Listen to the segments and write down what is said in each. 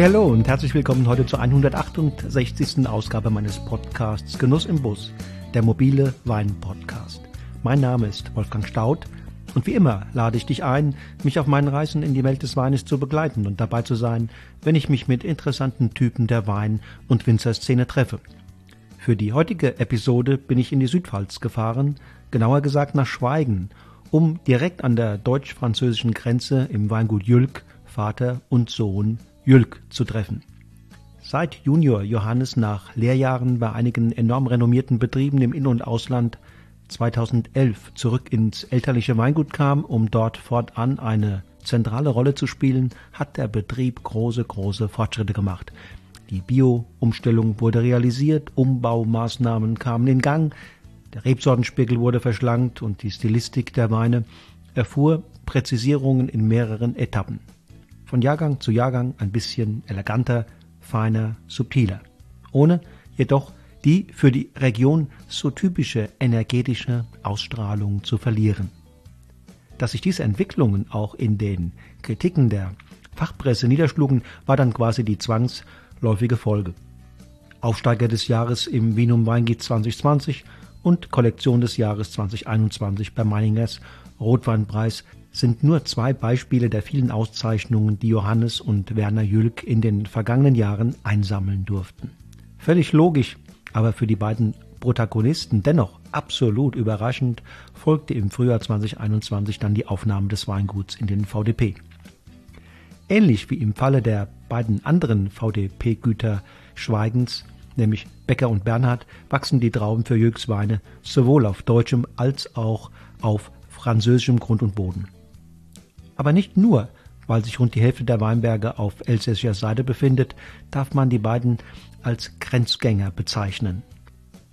Hey, hallo und herzlich willkommen heute zur 168. Ausgabe meines Podcasts Genuss im Bus, der mobile Wein-Podcast. Mein Name ist Wolfgang Staud und wie immer lade ich dich ein, mich auf meinen Reisen in die Welt des Weines zu begleiten und dabei zu sein, wenn ich mich mit interessanten Typen der Wein- und Winzerszene treffe. Für die heutige Episode bin ich in die Südpfalz gefahren, genauer gesagt nach Schweigen, um direkt an der deutsch-französischen Grenze im Weingut Jülk Vater und Sohn Jülk zu treffen. Seit Junior Johannes nach Lehrjahren bei einigen enorm renommierten Betrieben im In- und Ausland 2011 zurück ins elterliche Weingut kam, um dort fortan eine zentrale Rolle zu spielen, hat der Betrieb große, große Fortschritte gemacht. Die Bio-Umstellung wurde realisiert, Umbaumaßnahmen kamen in Gang, der Rebsortenspiegel wurde verschlankt und die Stilistik der Weine erfuhr Präzisierungen in mehreren Etappen von Jahrgang zu Jahrgang ein bisschen eleganter, feiner, subtiler, ohne jedoch die für die Region so typische energetische Ausstrahlung zu verlieren. Dass sich diese Entwicklungen auch in den Kritiken der Fachpresse niederschlugen, war dann quasi die zwangsläufige Folge. Aufsteiger des Jahres im Vinum Weingeht 2020 und Kollektion des Jahres 2021 bei Meiningers Rotweinpreis sind nur zwei Beispiele der vielen Auszeichnungen, die Johannes und Werner Jülk in den vergangenen Jahren einsammeln durften. Völlig logisch, aber für die beiden Protagonisten dennoch absolut überraschend folgte im Frühjahr 2021 dann die Aufnahme des Weinguts in den VDP. Ähnlich wie im Falle der beiden anderen VDP-Güter Schweigens, nämlich Becker und Bernhard, wachsen die Trauben für Jülks Weine sowohl auf deutschem als auch auf französischem Grund und Boden. Aber nicht nur, weil sich rund die Hälfte der Weinberge auf elsässischer Seite befindet, darf man die beiden als Grenzgänger bezeichnen.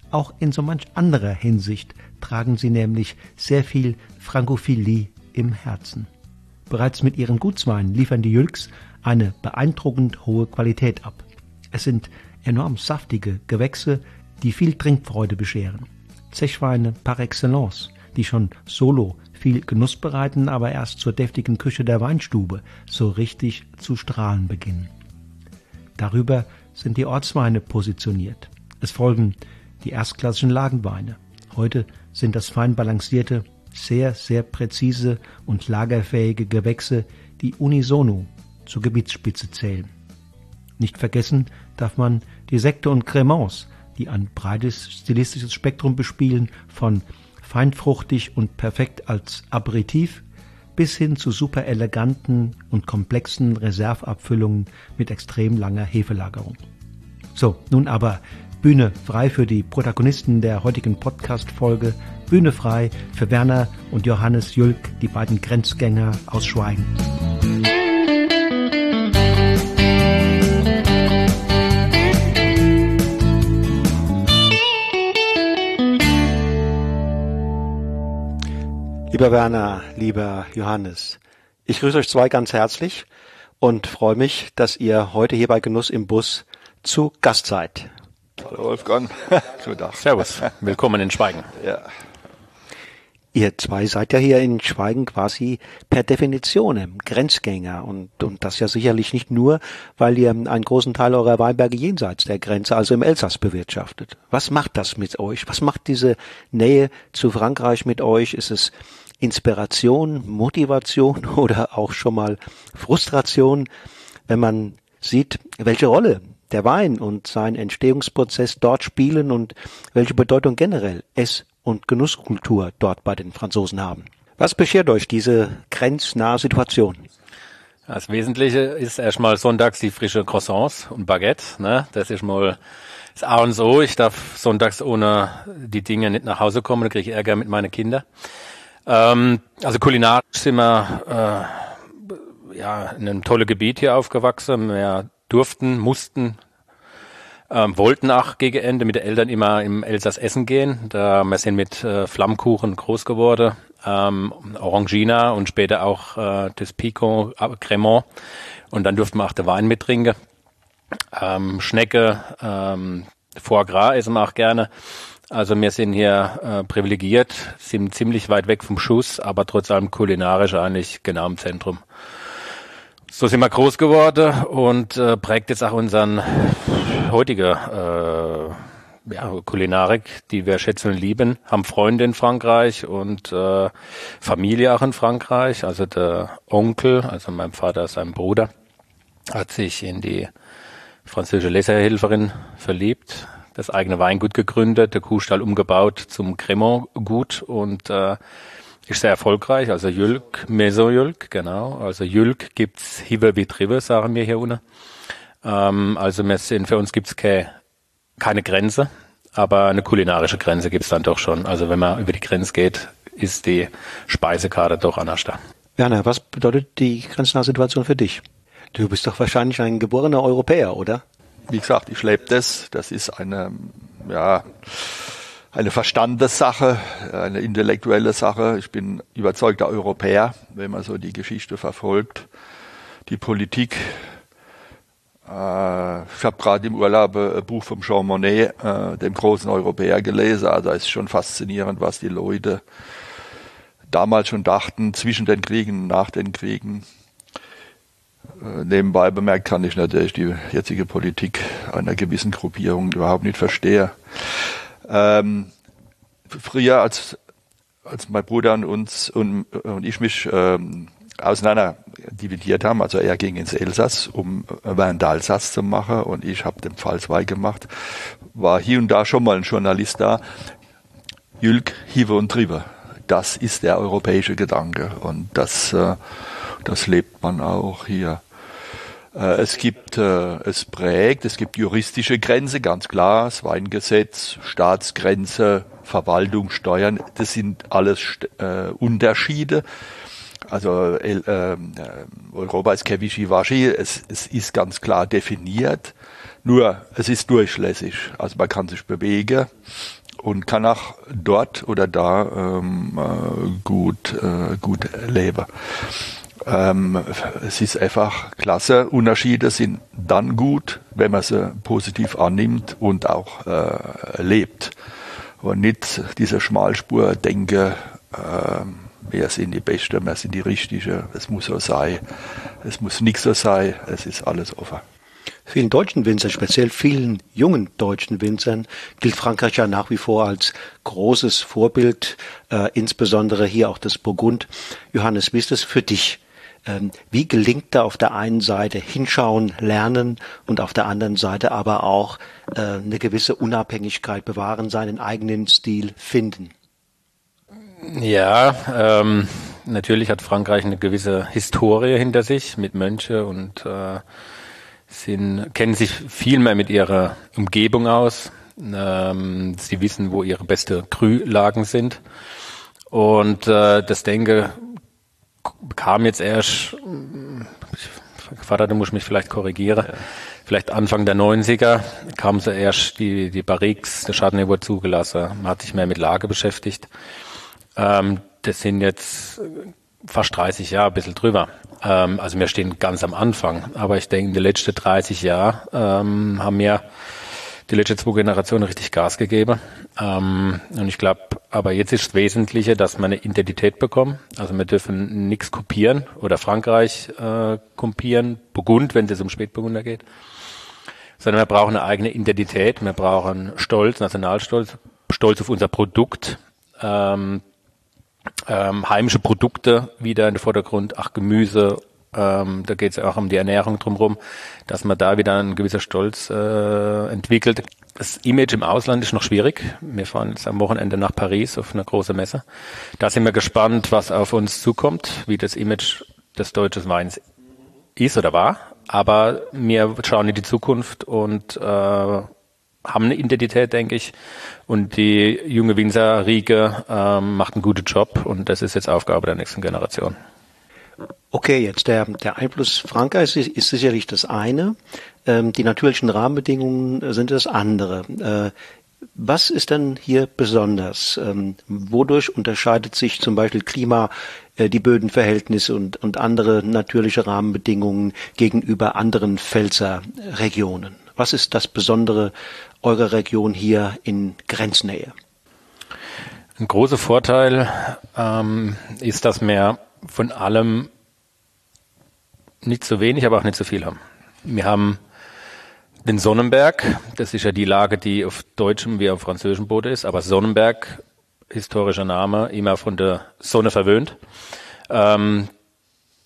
Auch in so manch anderer Hinsicht tragen sie nämlich sehr viel Frankophilie im Herzen. Bereits mit ihren Gutsweinen liefern die Jülks eine beeindruckend hohe Qualität ab. Es sind enorm saftige Gewächse, die viel Trinkfreude bescheren. Zechweine par excellence, die schon solo viel Genuss bereiten, aber erst zur deftigen Küche der Weinstube so richtig zu strahlen beginnen. Darüber sind die Ortsweine positioniert. Es folgen die erstklassischen Lagenweine. Heute sind das fein balancierte, sehr, sehr präzise und lagerfähige Gewächse, die unisono zur Gebietsspitze zählen. Nicht vergessen darf man die Sekte und Cremants, die ein breites stilistisches Spektrum bespielen, von feinfruchtig und perfekt als Aperitif bis hin zu super eleganten und komplexen Reserveabfüllungen mit extrem langer Hefelagerung. So, nun aber Bühne frei für die Protagonisten der heutigen Podcast-Folge, Bühne frei für Werner und Johannes Jülk, die beiden Grenzgänger aus Schweigen. Lieber Werner, lieber Johannes, ich grüße euch zwei ganz herzlich und freue mich, dass ihr heute hier bei Genuss im Bus zu Gast seid. Hallo Wolfgang. Guten Tag. Servus. Willkommen in Schweigen. Ja. Ihr zwei seid ja hier in Schweigen quasi per Definition Grenzgänger und, und das ja sicherlich nicht nur, weil ihr einen großen Teil eurer Weinberge jenseits der Grenze, also im Elsass bewirtschaftet. Was macht das mit euch? Was macht diese Nähe zu Frankreich mit euch? Ist es Inspiration, Motivation oder auch schon mal Frustration, wenn man sieht, welche Rolle der Wein und sein Entstehungsprozess dort spielen und welche Bedeutung generell Ess- und Genusskultur dort bei den Franzosen haben. Was beschert euch diese grenznahe Situation? Das Wesentliche ist erstmal sonntags die frische Croissants und Baguette. Ne? Das ist mal das A und so. Ich darf sonntags ohne die Dinge nicht nach Hause kommen, da kriege ich Ärger mit meinen Kindern. Ähm, also kulinarisch sind wir äh, ja in einem tollen Gebiet hier aufgewachsen. Wir durften, mussten ähm, wollten auch gegen Ende mit den Eltern immer im Elsass essen gehen. Da wir sind mit äh, Flammkuchen groß geworden, ähm, Orangina und später auch äh, das Pico äh, Cremant. Und dann durften wir auch den Wein mittrinken. Ähm, Schnecke, ähm, Foie Gras essen wir auch gerne. Also wir sind hier äh, privilegiert, sind ziemlich weit weg vom Schuss, aber trotz allem kulinarisch eigentlich genau im Zentrum. so sind wir groß geworden und äh, prägt jetzt auch unseren heutige äh, ja, Kulinarik, die wir schätzen und lieben, haben Freunde in Frankreich und äh, Familie auch in Frankreich. Also der Onkel, also mein Vater, sein Bruder, hat sich in die französische Leserhelferin verliebt, das eigene Weingut gegründet, der Kuhstall umgebaut zum Cremant-Gut und äh, ist sehr erfolgreich. Also Jülk, Maison Jülk, genau. Also Jülk gibt's Hive wie Trive, sagen wir hier unten. Ähm, also wir sind, für uns gibt's keine, keine Grenze, aber eine kulinarische Grenze gibt's dann doch schon. Also wenn man über die Grenze geht, ist die Speisekarte doch anders da. Werner, was bedeutet die grenznahe Situation für dich? Du bist doch wahrscheinlich ein geborener Europäer, oder? Wie gesagt, ich lebe das. Das ist eine, ja, eine Verstandessache, eine intellektuelle Sache. Ich bin überzeugter Europäer, wenn man so die Geschichte verfolgt, die Politik. Äh, ich habe gerade im Urlaub ein Buch von Jean Monnet, äh, dem großen Europäer, gelesen. Also es ist schon faszinierend, was die Leute damals schon dachten, zwischen den Kriegen, nach den Kriegen. Äh, nebenbei bemerkt kann ich natürlich die jetzige Politik einer gewissen Gruppierung überhaupt nicht verstehen. Ähm, früher, als, als mein Bruder und uns und, und ich mich ähm, auseinander dividiert haben, also er ging ins Elsass, um Wein d'Alsace zu machen und ich habe den Pfalzweig gemacht, war hier und da schon mal ein Journalist da. Jülk, Hive und Triebe. Das ist der europäische Gedanke und das, äh, das lebt man auch hier. Äh, es gibt, äh, es prägt, es gibt juristische Grenze, ganz klar, das Weingesetz, Staatsgrenze, Verwaltung, Steuern, das sind alles äh, Unterschiede. Also äh, äh, Europa ist kein Wischiwaschi, es, es ist ganz klar definiert, nur es ist durchlässig, also man kann sich bewegen und kann auch dort oder da ähm, äh, gut, äh, gut leben. Ähm, es ist einfach klasse. Unterschiede sind dann gut, wenn man sie positiv annimmt und auch äh, lebt. Und nicht diese Schmalspur denke, äh, wir sind die Beste, wir sind die Richtige, es muss so sein, es muss nicht so sein, es ist alles offen. Vielen deutschen Winzern, speziell vielen jungen deutschen Winzern, gilt Frankreich ja nach wie vor als großes Vorbild, äh, insbesondere hier auch das Burgund. Johannes, wie ist das für dich? Ähm, wie gelingt da auf der einen Seite hinschauen, lernen und auf der anderen Seite aber auch äh, eine gewisse Unabhängigkeit bewahren, seinen eigenen Stil finden? Ja, ähm, natürlich hat Frankreich eine gewisse Historie hinter sich mit Mönche und äh, sind, kennen sich viel mehr mit ihrer Umgebung aus. Ähm, sie wissen, wo ihre beste Krühlagen sind. Und äh, das denke kam jetzt erst, Vater, du musst mich vielleicht korrigieren, ja. vielleicht Anfang der 90er kam so erst die, die Barriques, der Chardonnay wurde zugelassen. Man hat sich mehr mit Lage beschäftigt. Ähm, das sind jetzt fast 30 Jahre, ein bisschen drüber. Ähm, also wir stehen ganz am Anfang. Aber ich denke, die letzten 30 Jahre ähm, haben wir die letzten zwei Generationen richtig Gas gegeben. Ähm, und ich glaube, aber jetzt ist das Wesentliche, dass wir eine Identität bekommen. Also wir dürfen nichts kopieren oder Frankreich äh, kopieren, Burgund, wenn es um Spätburgunder geht. Sondern wir brauchen eine eigene Identität, wir brauchen Stolz, Nationalstolz, Stolz auf unser Produkt, ähm, ähm, heimische Produkte wieder in den Vordergrund, ach Gemüse, ähm, da geht es auch um die Ernährung drumherum, dass man da wieder ein gewisser Stolz äh, entwickelt. Das Image im Ausland ist noch schwierig. Wir fahren jetzt am Wochenende nach Paris auf eine große Messe. Da sind wir gespannt, was auf uns zukommt, wie das Image des deutschen Weins ist oder war. Aber wir schauen in die Zukunft und äh, haben eine Identität, denke ich. Und die junge Winzer-Riege äh, macht einen guten Job und das ist jetzt Aufgabe der nächsten Generation. Okay, jetzt der, der Einfluss Frankreichs ist, ist sicherlich das eine. Ähm, die natürlichen Rahmenbedingungen sind das andere. Äh, was ist denn hier besonders? Ähm, wodurch unterscheidet sich zum Beispiel Klima, äh, die Bödenverhältnisse und, und andere natürliche Rahmenbedingungen gegenüber anderen Pfälzer Was ist das Besondere eurer Region hier in Grenznähe? Ein großer Vorteil ähm, ist, dass wir von allem nicht zu wenig, aber auch nicht zu viel haben. Wir haben den Sonnenberg, das ist ja die Lage, die auf deutschem wie auf französischem Boden ist, aber Sonnenberg, historischer Name, immer von der Sonne verwöhnt. Ähm,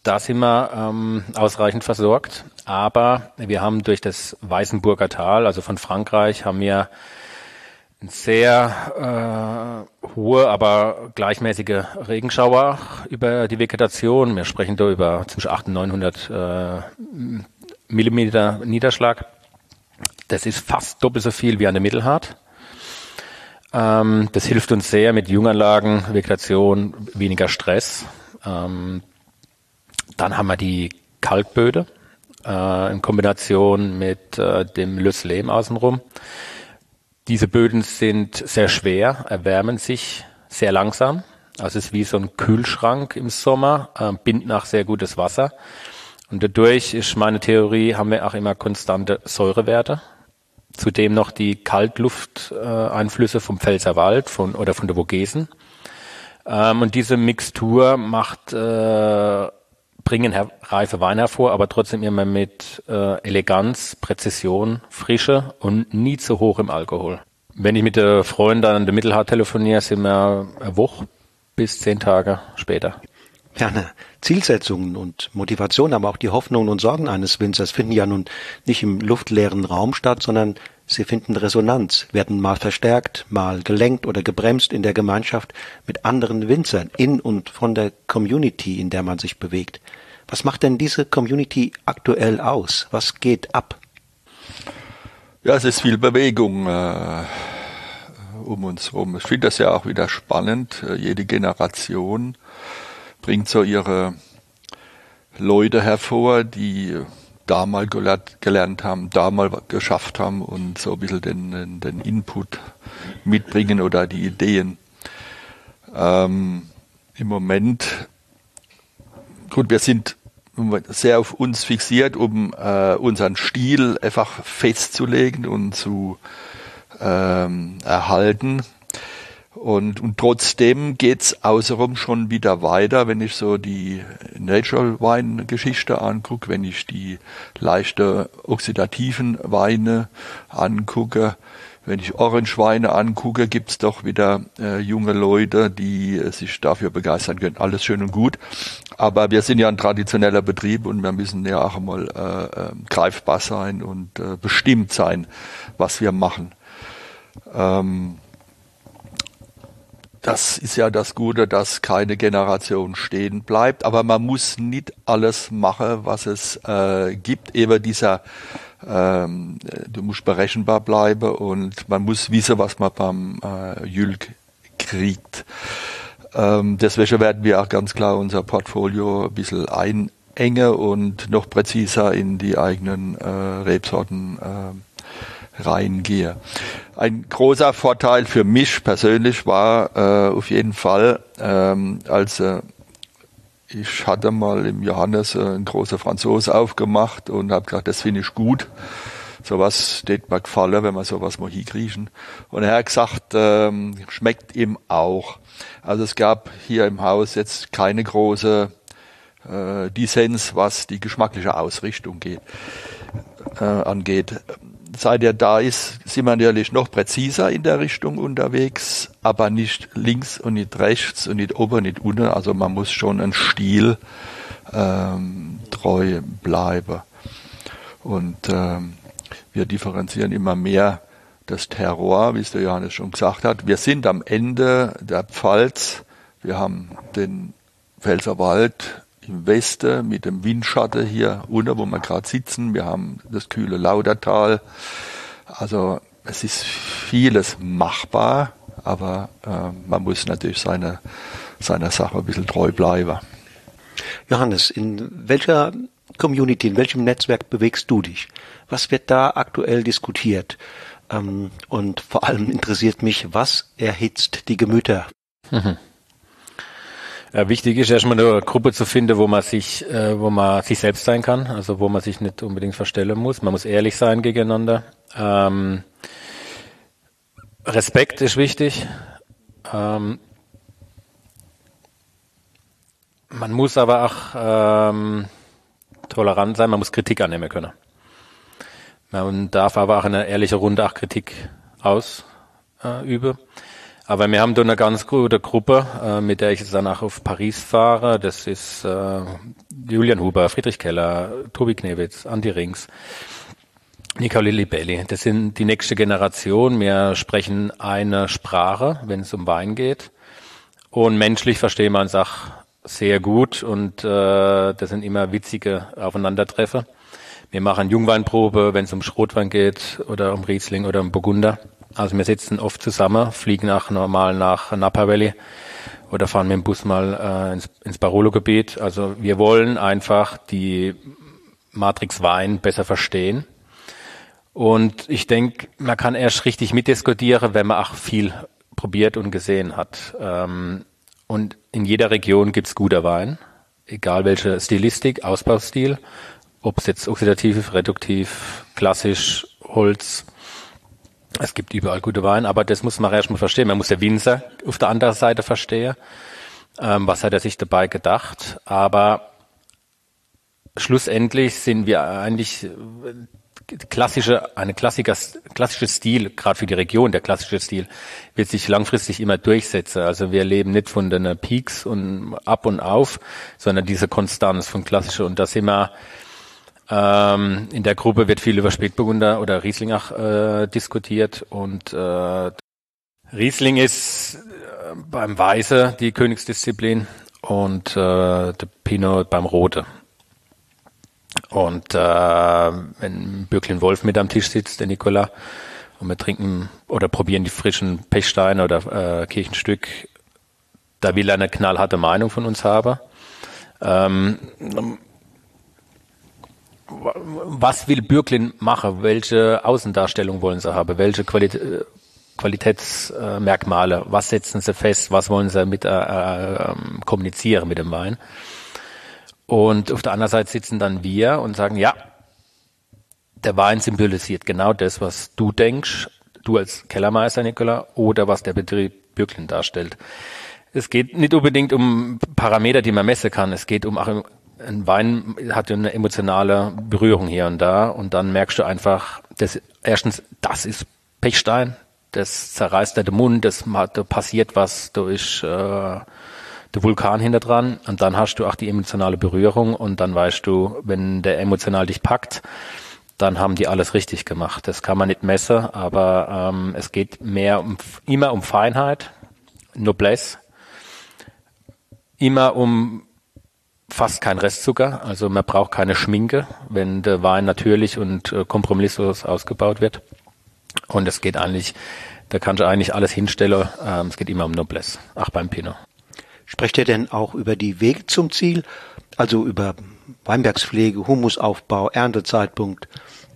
da sind wir ähm, ausreichend versorgt, aber wir haben durch das Weißenburger Tal, also von Frankreich, haben wir sehr äh, hohe, aber gleichmäßige Regenschauer über die Vegetation. Wir sprechen da über zwischen 800 und 900 äh, Millimeter Niederschlag. Das ist fast doppelt so viel wie an der Mittelhart. Ähm, das hilft uns sehr mit Junganlagen, Vegetation, weniger Stress. Ähm, dann haben wir die Kalkböde äh, in Kombination mit äh, dem Lüsslehm außenrum. Diese Böden sind sehr schwer, erwärmen sich sehr langsam. Also es ist wie so ein Kühlschrank im Sommer, äh, binden auch sehr gutes Wasser. Und dadurch ist meine Theorie, haben wir auch immer konstante Säurewerte. Zudem noch die Kaltlufteinflüsse vom Pfälzerwald von, oder von der Vogesen. Ähm, und diese Mixtur macht, äh, bringen her reife Weine hervor, aber trotzdem immer mit äh, Eleganz, Präzision, Frische und nie zu hoch im Alkohol. Wenn ich mit der Freundin an der Mittelhart telefoniere, sind wir eine Woche bis zehn Tage später. Ja, eine Zielsetzungen und Motivation, aber auch die Hoffnungen und Sorgen eines Winzers finden ja nun nicht im luftleeren Raum statt, sondern sie finden Resonanz, werden mal verstärkt, mal gelenkt oder gebremst in der Gemeinschaft mit anderen Winzern, in und von der Community, in der man sich bewegt. Was macht denn diese Community aktuell aus? Was geht ab? Ja, es ist viel Bewegung äh, um uns herum. Ich finde das ja auch wieder spannend. Äh, jede Generation bringt so ihre Leute hervor, die da mal gelernt haben, da mal geschafft haben und so ein bisschen den, den Input mitbringen oder die Ideen. Ähm, Im Moment, gut, wir sind sehr auf uns fixiert, um äh, unseren Stil einfach festzulegen und zu ähm, erhalten. Und, und trotzdem geht's außenrum schon wieder weiter, wenn ich so die Natural Wine Geschichte angucke, wenn ich die leichte oxidativen Weine angucke, wenn ich Orange Weine angucke, gibt's doch wieder äh, junge Leute, die äh, sich dafür begeistern können. Alles schön und gut. Aber wir sind ja ein traditioneller Betrieb und wir müssen ja auch mal äh, äh, greifbar sein und äh, bestimmt sein, was wir machen. Ähm, das ist ja das Gute, dass keine Generation stehen bleibt, aber man muss nicht alles machen, was es äh, gibt. Eben dieser, ähm, du musst berechenbar bleiben und man muss wissen, was man beim äh, Jülk kriegt. Ähm, deswegen werden wir auch ganz klar unser Portfolio ein bisschen einengen und noch präziser in die eigenen äh, Rebsorten äh, reingehen. Ein großer Vorteil für mich persönlich war äh, auf jeden Fall, ähm, als äh, ich hatte mal im Johannes äh, einen großen Franzose aufgemacht und habe gesagt, das finde ich gut. Sowas steht mir gefallen, wenn man sowas mal hinkriechen. Und er hat gesagt, ähm, schmeckt ihm auch. Also es gab hier im Haus jetzt keine große äh, Dissens, was die geschmackliche Ausrichtung geht, äh, angeht seit er da ist, sind wir natürlich noch präziser in der Richtung unterwegs, aber nicht links und nicht rechts und nicht oben nicht unten. Also man muss schon einen Stil ähm, treu bleiben. Und ähm, wir differenzieren immer mehr das Terror, wie es der Johannes schon gesagt hat. Wir sind am Ende der Pfalz. Wir haben den Pfälzerwald im Westen mit dem Windschatten hier unten, wo wir gerade sitzen. Wir haben das kühle Laudertal. Also es ist vieles machbar, aber äh, man muss natürlich seine, seiner Sache ein bisschen treu bleiben. Johannes, in welcher Community, in welchem Netzwerk bewegst du dich? Was wird da aktuell diskutiert? Ähm, und vor allem interessiert mich, was erhitzt die Gemüter? Mhm. Ja, wichtig ist erstmal eine Gruppe zu finden, wo man sich, äh, wo man sich selbst sein kann, also wo man sich nicht unbedingt verstellen muss. Man muss ehrlich sein gegeneinander. Ähm, Respekt ist wichtig. Ähm, man muss aber auch ähm, tolerant sein, man muss Kritik annehmen können. Man darf aber auch in einer ehrlichen Runde auch Kritik ausüben. Aber wir haben da eine ganz gute Gruppe, äh, mit der ich jetzt danach auf Paris fahre. Das ist äh, Julian Huber, Friedrich Keller, Tobi Knewitz, Andi Rings, Nicole Libelli. Das sind die nächste Generation. Wir sprechen eine Sprache, wenn es um Wein geht. Und menschlich verstehen wir uns auch sehr gut und äh, das sind immer witzige Aufeinandertreffer. Wir machen Jungweinprobe, wenn es um Schrotwein geht oder um Riesling oder um Burgunder. Also wir sitzen oft zusammen, fliegen nach normal nach Napa Valley oder fahren mit dem Bus mal äh, ins, ins Barolo-Gebiet. Also wir wollen einfach die Matrix Wein besser verstehen. Und ich denke, man kann erst richtig mitdiskutieren, wenn man auch viel probiert und gesehen hat. Ähm, und in jeder Region gibt's guter Wein, egal welche Stilistik, Ausbaustil, ob es jetzt oxidativ, reduktiv, klassisch, Holz, es gibt überall gute Wein, aber das muss man erstmal verstehen. Man muss der Winzer auf der anderen Seite verstehen. Ähm, was hat er sich dabei gedacht? Aber schlussendlich sind wir eigentlich äh, klassische, eine Klassiker, klassische Stil, gerade für die Region, der klassische Stil, wird sich langfristig immer durchsetzen. Also wir leben nicht von den Peaks und ab und auf, sondern diese Konstanz von klassischer. Und da sind wir ähm, in der Gruppe wird viel über Spätburgunder oder Riesling auch äh, diskutiert und äh, Riesling ist äh, beim Weiße die Königsdisziplin und äh, der Pinot beim Rote. Und äh, wenn Bürklin Wolf mit am Tisch sitzt, der Nikola, und wir trinken oder probieren die frischen Pechsteine oder äh, Kirchenstück, da will er eine knallharte Meinung von uns haben. Ähm, was will Bürklin machen? Welche Außendarstellung wollen sie haben? Welche Qualität, äh, Qualitätsmerkmale? Was setzen sie fest? Was wollen sie mit äh, äh, kommunizieren mit dem Wein? Und auf der anderen Seite sitzen dann wir und sagen, ja, der Wein symbolisiert genau das, was du denkst, du als Kellermeister, Nikola, oder was der Betrieb Bürklin darstellt. Es geht nicht unbedingt um Parameter, die man messen kann. Es geht um ein Wein hat ja eine emotionale Berührung hier und da und dann merkst du einfach, dass erstens, das ist Pechstein, das zerreißt dir den Mund, das da passiert was durch äh, der Vulkan hinter dran und dann hast du auch die emotionale Berührung und dann weißt du, wenn der emotional dich packt, dann haben die alles richtig gemacht. Das kann man nicht messen, aber ähm, es geht mehr um immer um Feinheit, Noblesse, immer um fast kein Restzucker, also man braucht keine Schminke, wenn der Wein natürlich und äh, kompromisslos ausgebaut wird. Und es geht eigentlich, da kannst du eigentlich alles hinstellen, ähm, es geht immer um Noblesse, auch beim Pinot. Sprecht ihr denn auch über die Wege zum Ziel, also über Weinbergspflege, Humusaufbau, Erntezeitpunkt,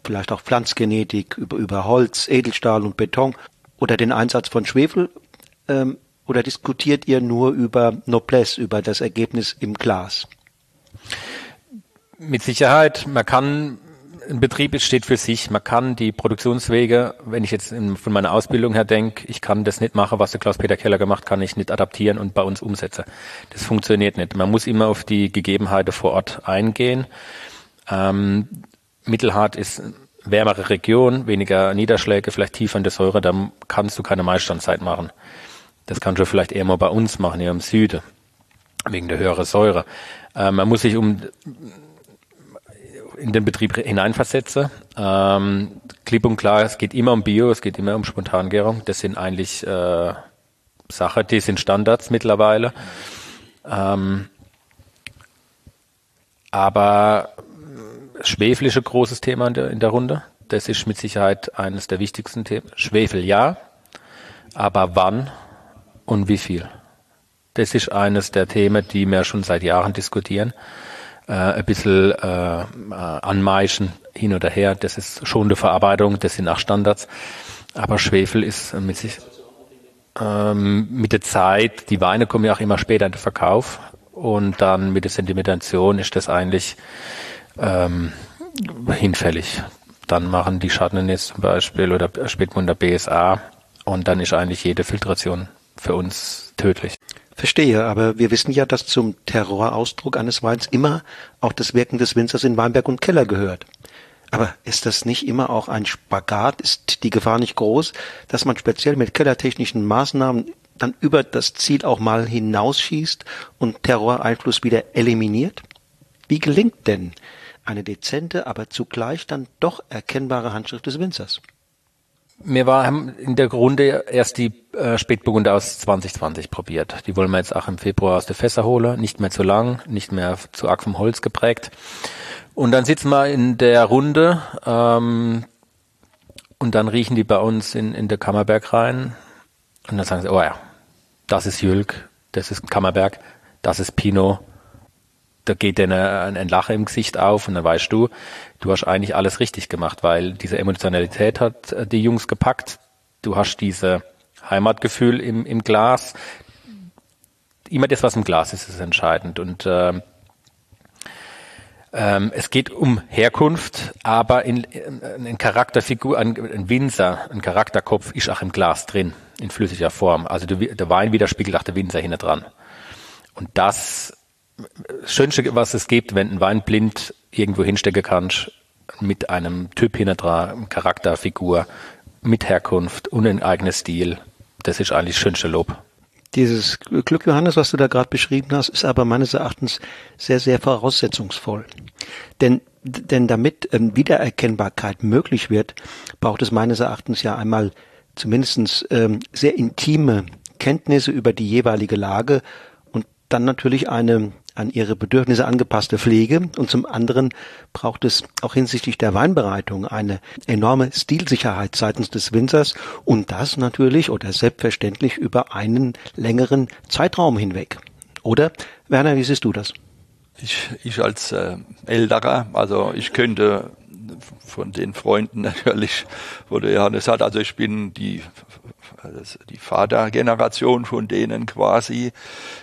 vielleicht auch Pflanzgenetik, über, über Holz, Edelstahl und Beton oder den Einsatz von Schwefel? Ähm, oder diskutiert ihr nur über Noblesse, über das Ergebnis im Glas? Mit Sicherheit, man kann, ein Betrieb steht für sich, man kann die Produktionswege, wenn ich jetzt von meiner Ausbildung her denke, ich kann das nicht machen, was der Klaus-Peter Keller gemacht, kann ich nicht adaptieren und bei uns umsetzen. Das funktioniert nicht. Man muss immer auf die Gegebenheiten vor Ort eingehen. Ähm, Mittelhart ist wärmere Region, weniger Niederschläge, vielleicht tiefer in der Säure, da kannst du keine Maistandzeit machen. Das kannst du vielleicht eher mal bei uns machen, hier im Süden, wegen der höheren Säure. Äh, man muss sich um in den Betrieb hineinversetzen. Ähm, klipp und klar, es geht immer um Bio, es geht immer um Spontangärung. Das sind eigentlich äh, Sachen, die sind Standards mittlerweile. Ähm, aber Schwefel ist ein großes Thema in der, in der Runde. Das ist mit Sicherheit eines der wichtigsten Themen. Schwefel ja, aber wann und wie viel? Das ist eines der Themen, die wir schon seit Jahren diskutieren. Äh, ein bisschen äh, äh, anmeischen hin oder her, das ist schon eine Verarbeitung, das sind auch Standards. Aber Schwefel ist mit sich ähm, mit der Zeit, die Weine kommen ja auch immer später in den Verkauf und dann mit der Sedimentation ist das eigentlich ähm, hinfällig. Dann machen die jetzt zum Beispiel oder Spätmunder BSA und dann ist eigentlich jede Filtration für uns tödlich. Verstehe, aber wir wissen ja, dass zum Terrorausdruck eines Weins immer auch das Wirken des Winzers in Weinberg und Keller gehört. Aber ist das nicht immer auch ein Spagat? Ist die Gefahr nicht groß, dass man speziell mit kellertechnischen Maßnahmen dann über das Ziel auch mal hinausschießt und Terroreinfluss wieder eliminiert? Wie gelingt denn eine dezente, aber zugleich dann doch erkennbare Handschrift des Winzers? Wir haben in der Runde erst die äh, Spätburgunder aus 2020 probiert. Die wollen wir jetzt auch im Februar aus der Fässer holen. Nicht mehr zu lang, nicht mehr zu arg vom Holz geprägt. Und dann sitzen wir in der Runde ähm, und dann riechen die bei uns in, in der Kammerberg rein und dann sagen sie, oh ja, das ist Jülk, das ist Kammerberg, das ist Pinot. Da geht denen ein, ein Lacher im Gesicht auf und dann weißt du, du hast eigentlich alles richtig gemacht, weil diese Emotionalität hat äh, die Jungs gepackt. Du hast diese Heimatgefühl im, im Glas. Immer das, was im Glas ist, ist entscheidend. Und äh, ähm, es geht um Herkunft, aber in, in, in Charakterfigur, ein, ein Winzer, ein Charakterkopf ist auch im Glas drin, in flüssiger Form. Also der, der Wein widerspiegelt auch der Winzer hinten dran. Und das Schönste, was es gibt, wenn ein Wein blind irgendwo hinstecken kannst, mit einem Typ dran, Charakterfigur, mit Herkunft und ein eigenes Stil, das ist eigentlich das schönste Lob. Dieses Glück Johannes, was du da gerade beschrieben hast, ist aber meines Erachtens sehr, sehr voraussetzungsvoll. Denn, denn damit ähm, Wiedererkennbarkeit möglich wird, braucht es meines Erachtens ja einmal zumindestens ähm, sehr intime Kenntnisse über die jeweilige Lage und dann natürlich eine an ihre Bedürfnisse angepasste Pflege und zum anderen braucht es auch hinsichtlich der Weinbereitung eine enorme Stilsicherheit seitens des Winzers und das natürlich oder selbstverständlich über einen längeren Zeitraum hinweg. Oder, Werner, wie siehst du das? Ich, ich als äh, Älterer, also ich könnte von den Freunden natürlich, wo der Johannes hat, also ich bin die die Vatergeneration von denen quasi.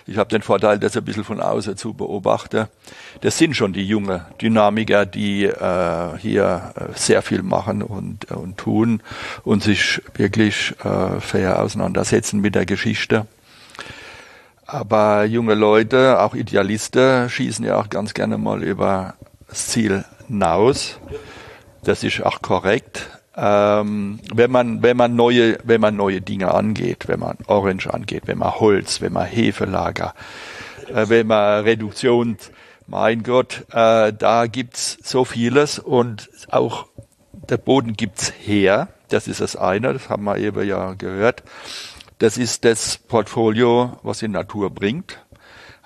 Ich habe den Vorteil, das ein bisschen von außen zu beobachten. Das sind schon die jungen Dynamiker, die äh, hier äh, sehr viel machen und, und tun und sich wirklich äh, fair auseinandersetzen mit der Geschichte. Aber junge Leute, auch Idealisten, schießen ja auch ganz gerne mal über das Ziel hinaus. Das ist auch korrekt ähm, wenn man wenn man neue wenn man neue Dinge angeht, wenn man Orange angeht, wenn man Holz, wenn man Hefelager, äh, wenn man Reduktion, mein Gott, äh, da gibt's so vieles und auch der Boden gibt's her. Das ist das eine, das haben wir eben ja gehört. Das ist das Portfolio, was die Natur bringt,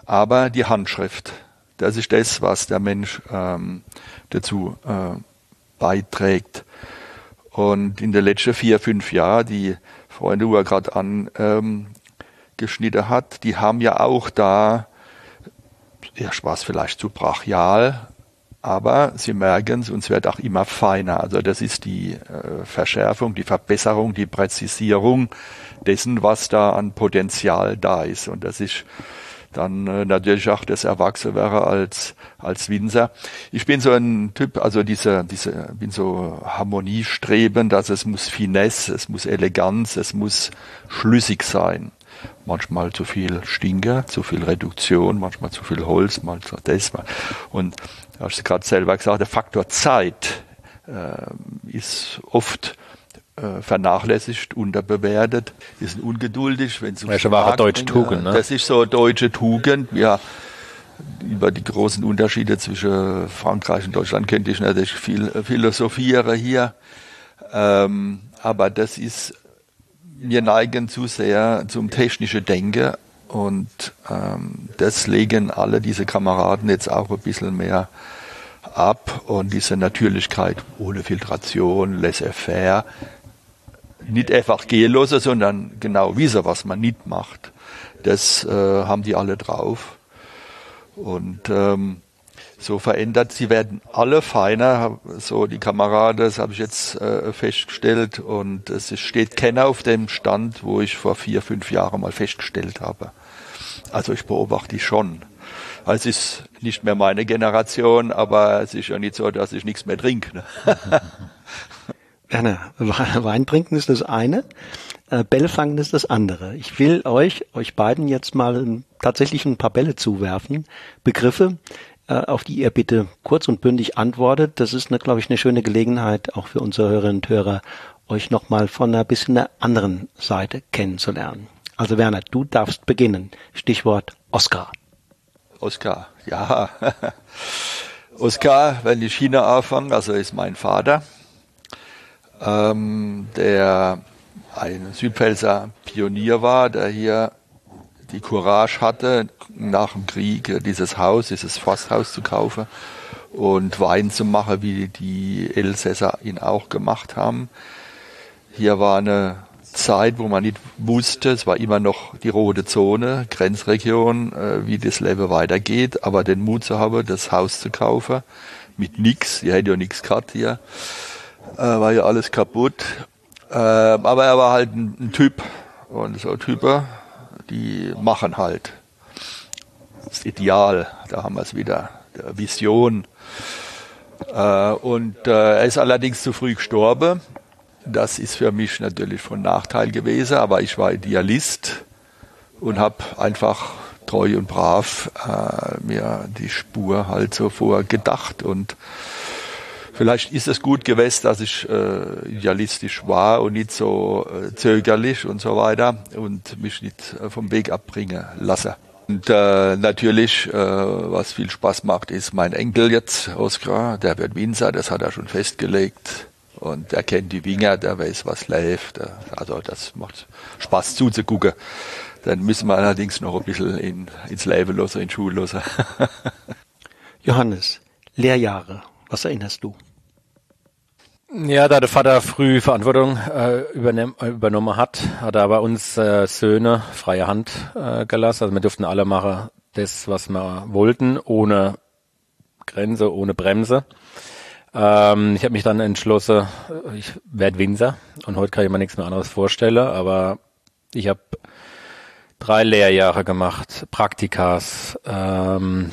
aber die Handschrift. Das ist das, was der Mensch ähm, dazu äh, beiträgt. Und in den letzten vier, fünf Jahren, die Freunde, die er gerade angeschnitten ähm, hat, die haben ja auch da, war es vielleicht zu brachial, aber sie merken es und es wird auch immer feiner. Also das ist die äh, Verschärfung, die Verbesserung, die Präzisierung dessen, was da an Potenzial da ist. Und das ist dann äh, natürlich auch das Erwachsenwerden als als Winzer. Ich bin so ein Typ, also diese diese bin so Harmoniestreben, dass es muss Finesse, es muss Eleganz, es muss schlüssig sein. Manchmal zu viel Stinker, zu viel Reduktion, manchmal zu viel Holz, manchmal das. Und du hast gerade selber gesagt, der Faktor Zeit äh, ist oft äh, vernachlässigt, unterbewertet. Wir sind ungeduldig, wenn um ja, war deutsche Tugend, ne? Das ist so deutsche Tugend. Ja, über die großen Unterschiede zwischen Frankreich und Deutschland könnte ich natürlich viel philosophiere hier. Ähm, aber das ist, wir neigen zu sehr zum technischen Denken und ähm, das legen alle diese Kameraden jetzt auch ein bisschen mehr ab und diese Natürlichkeit ohne Filtration, laissez-faire, nicht einfach gehen lassen, sondern genau wissen, was man nicht macht. Das äh, haben die alle drauf. Und ähm, so verändert, sie werden alle feiner, so die Kameraden, das habe ich jetzt äh, festgestellt und es steht keiner auf dem Stand, wo ich vor vier, fünf Jahren mal festgestellt habe. Also ich beobachte die schon. Also es ist nicht mehr meine Generation, aber es ist ja nicht so, dass ich nichts mehr trinke. Ne? Werner, Wein trinken ist das eine. Äh, Bälle fangen ist das andere. Ich will euch, euch beiden jetzt mal tatsächlich ein paar Bälle zuwerfen. Begriffe, äh, auf die ihr bitte kurz und bündig antwortet. Das ist, glaube ich, eine schöne Gelegenheit, auch für unsere Hörerinnen und Hörer, euch nochmal von einer bisschen einer anderen Seite kennenzulernen. Also Werner, du darfst beginnen. Stichwort Oscar. Oscar, ja. Oscar, wenn ich China anfange, also ist mein Vater, ähm, der ein Südpfälzer Pionier war, der hier die Courage hatte, nach dem Krieg dieses Haus, dieses Forsthaus zu kaufen und Wein zu machen, wie die Elsässer ihn auch gemacht haben. Hier war eine Zeit, wo man nicht wusste, es war immer noch die rote Zone, Grenzregion, äh, wie das Leben weitergeht, aber den Mut zu haben, das Haus zu kaufen, mit nix, die hätte ja nichts gehabt hier, äh, war ja alles kaputt. Äh, aber er war halt ein, ein Typ und so Typen, die machen halt. Das Ideal, da haben wir es wieder, der Vision. Äh, und äh, er ist allerdings zu früh gestorben das ist für mich natürlich von Nachteil gewesen, aber ich war Idealist und habe einfach treu und brav äh, mir die Spur halt so vorgedacht und vielleicht ist es gut gewesen, dass ich äh, idealistisch war und nicht so äh, zögerlich und so weiter und mich nicht äh, vom Weg abbringen lasse. Und äh, natürlich, äh, was viel Spaß macht, ist mein Enkel jetzt, Oskar, der wird Winzer, das hat er schon festgelegt. Und er kennt die Winger, der weiß, was läuft. Also das macht Spaß zuzugucken. Dann müssen wir allerdings noch ein bisschen in, ins Leben los, in Schule los. Johannes, Lehrjahre, was erinnerst du? Ja, da der Vater früh Verantwortung äh, übernehm, übernommen hat, hat er bei uns äh, Söhne freie Hand äh, gelassen. Also wir durften alle machen das, was wir wollten, ohne Grenze, ohne Bremse. Ähm, ich habe mich dann entschlossen, ich werde Winzer und heute kann ich mir nichts mehr anderes vorstellen, aber ich habe drei Lehrjahre gemacht, Praktikas. Ähm,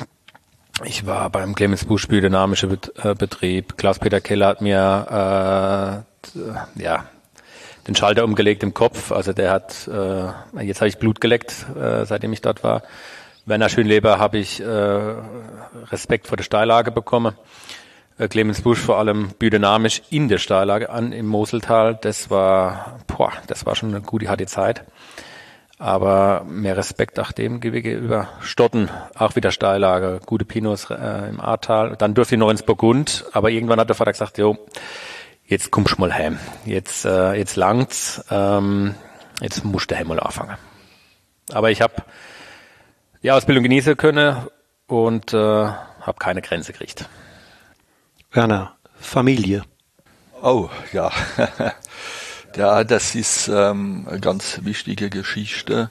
ich war beim Clemens Busch dynamische äh, Betrieb. Klaus-Peter Keller hat mir äh, ja den Schalter umgelegt im Kopf. Also der hat, äh, jetzt habe ich Blut geleckt, äh, seitdem ich dort war. Werner Schönleber habe ich äh, Respekt vor der Steillage bekommen. Äh, Clemens Busch vor allem biodynamisch in der Steillage an im Moseltal. Das war, boah, das war schon eine gute, harte Zeit. Aber mehr Respekt nach dem gegenüber Stotten, auch wieder Steillage, gute Pinos äh, im Ahrtal. Dann durfte ich noch ins Burgund, aber irgendwann hat der Vater gesagt, jo, jetzt kommst du mal heim. Jetzt, äh, jetzt langt's, ähm, jetzt musst du heim mal anfangen. Aber ich habe die Ausbildung genießen können und äh, habe keine Grenze gekriegt. Werner, Familie. Oh, ja. ja, das ist ähm, eine ganz wichtige Geschichte.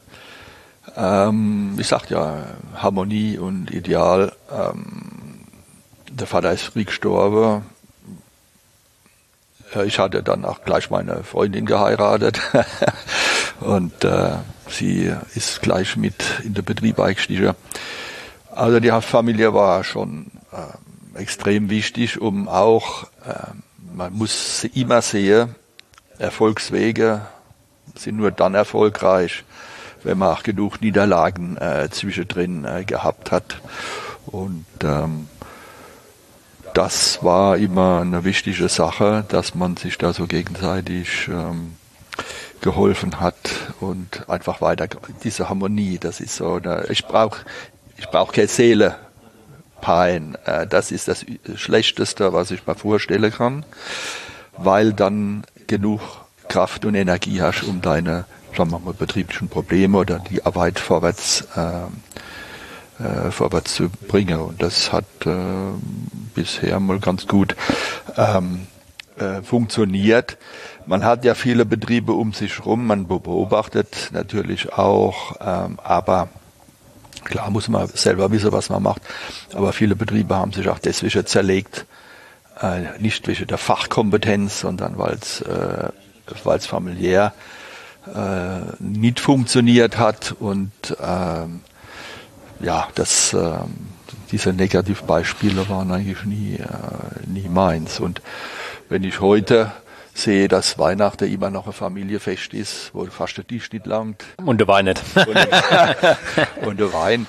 Ähm, ich sag ja, Harmonie und Ideal. Ähm, der Vater ist früh gestorben. Ich hatte dann auch gleich meine Freundin geheiratet und äh, sie ist gleich mit in den Betrieb eingestiegen. Also die Familie war schon äh, extrem wichtig, um auch, äh, man muss immer sehen, Erfolgswege sind nur dann erfolgreich, wenn man auch genug Niederlagen äh, zwischendrin äh, gehabt hat. Und ähm, das war immer eine wichtige Sache, dass man sich da so gegenseitig ähm, geholfen hat und einfach weiter diese Harmonie, das ist so, eine, ich brauche ich brauch keine Seele Pein. Äh, das ist das Schlechteste, was ich mir vorstellen kann, weil dann genug Kraft und Energie hast, um deine sagen wir mal, betrieblichen Probleme oder die Arbeit vorwärts, äh, äh, vorwärts zu bringen. Und das hat äh, bisher mal ganz gut ähm, äh, funktioniert. Man hat ja viele Betriebe um sich rum, man beobachtet natürlich auch, ähm, aber Klar muss man selber wissen, was man macht, aber viele Betriebe haben sich auch deswegen zerlegt, äh, nicht wegen der Fachkompetenz, sondern weil es äh, weil's familiär äh, nicht funktioniert hat und ähm, ja, das, äh, diese Negativbeispiele waren eigentlich nie, äh, nie meins. Und wenn ich heute sehe, dass Weihnachten immer noch ein Familienfest ist, wo fast der Tisch nicht langt. Und der Wein nicht. und, und der Wein.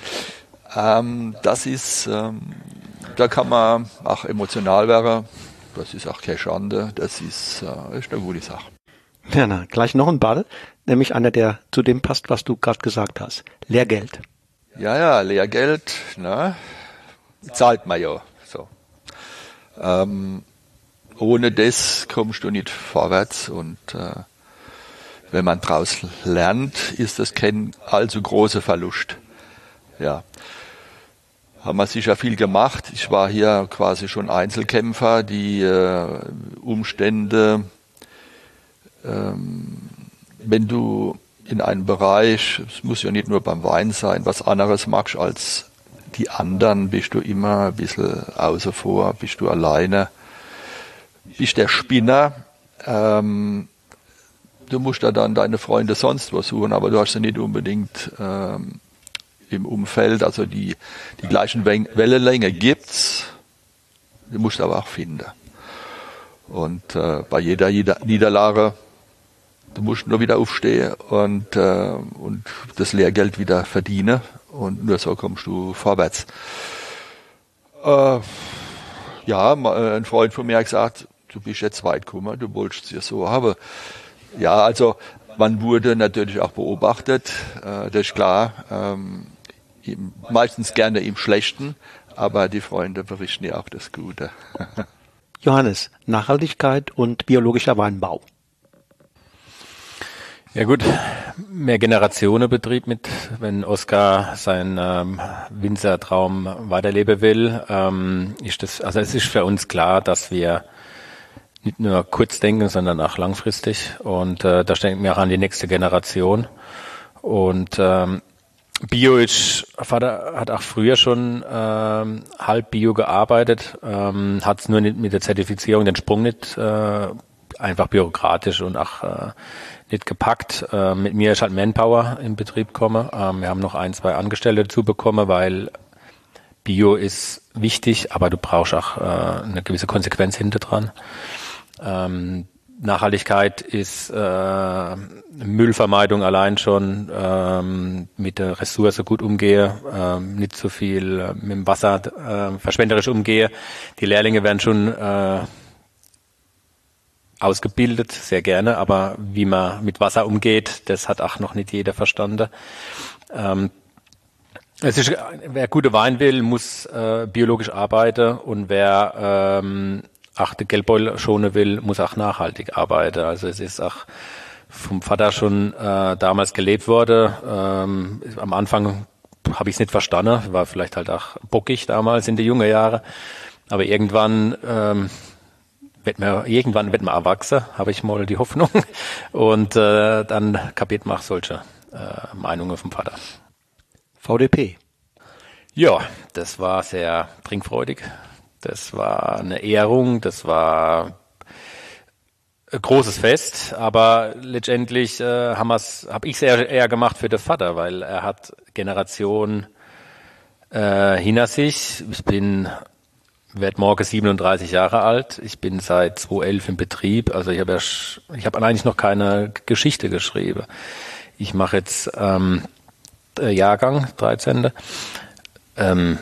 Ähm, das ist, ähm, da kann man auch emotional werden. Das ist auch keine Schande. Das ist, äh, ist eine gute Sache. Ja, na, gleich noch ein Ball, nämlich einer, der zu dem passt, was du gerade gesagt hast. Lehrgeld. Ja, ja, Lehrgeld, ne? Zahlt man ja. So. Ähm, ohne das kommst du nicht vorwärts und äh, wenn man draus lernt, ist das kein allzu großer Verlust. Ja. Haben wir sicher viel gemacht. Ich war hier quasi schon Einzelkämpfer, die äh, Umstände, ähm, wenn du in einem Bereich, es muss ja nicht nur beim Wein sein, was anderes magst als die anderen, bist du immer ein bisschen außer vor, bist du alleine bist der Spinner. Ähm, du musst da dann deine Freunde sonst was suchen, aber du hast sie nicht unbedingt ähm, im Umfeld. Also die, die gleichen Wellenlänge gibt's. Du musst aber auch finden. Und äh, bei jeder, jeder Niederlage, du musst nur wieder aufstehen und, äh, und das Lehrgeld wieder verdienen. Und nur so kommst du vorwärts. Äh, ja, ein Freund von mir hat gesagt, du bist jetzt weit gekommen, du wolltest es ja so haben. Ja, also man wurde natürlich auch beobachtet, äh, das ist klar, ähm, meistens gerne im Schlechten, aber die Freunde berichten ja auch das Gute. Johannes, Nachhaltigkeit und biologischer Weinbau. Ja gut, mehr Generationenbetrieb mit, wenn Oskar seinen ähm, Winzertraum weiterleben will, ähm, ist das, also es ist für uns klar, dass wir nicht nur kurz denken, sondern auch langfristig. Und äh, da denken wir auch an die nächste Generation. Und ähm, Bio ist, Vater hat auch früher schon ähm, halb Bio gearbeitet, ähm, hat es nur nicht mit der Zertifizierung den Sprung nicht äh, einfach bürokratisch und auch äh, nicht gepackt. Äh, mit mir ist halt Manpower im Betrieb gekommen. Ähm, wir haben noch ein, zwei Angestellte dazu bekommen, weil Bio ist wichtig, aber du brauchst auch äh, eine gewisse Konsequenz hinter dran. Ähm, Nachhaltigkeit ist äh, Müllvermeidung allein schon, ähm, mit der Ressource gut umgehe, äh, nicht so viel äh, mit dem Wasser äh, verschwenderisch umgehe. Die Lehrlinge werden schon äh, ausgebildet, sehr gerne, aber wie man mit Wasser umgeht, das hat auch noch nicht jeder verstanden. Ähm, es ist, wer gute Wein will, muss äh, biologisch arbeiten und wer ähm, achte Geldbeutel schonen will, muss auch nachhaltig arbeiten. Also es ist auch vom Vater schon äh, damals gelebt worden. Ähm, am Anfang habe ich es nicht verstanden, war vielleicht halt auch bockig damals in die jungen Jahre. Aber irgendwann ähm, wird man, irgendwann wird man erwachsen, habe ich mal die Hoffnung. Und äh, dann kapiert man auch solche äh, Meinungen vom Vater. VDP. Ja, das war sehr trinkfreudig, das war eine Ehrung, das war ein großes Fest, aber letztendlich äh, habe ich es eher, eher gemacht für den Vater, weil er hat Generation äh, hinter sich. Ich bin werde morgen 37 Jahre alt. Ich bin seit 2011 im Betrieb. Also ich habe ja, ich habe eigentlich noch keine Geschichte geschrieben. Ich mache jetzt ähm, Jahrgang 13. Ähm,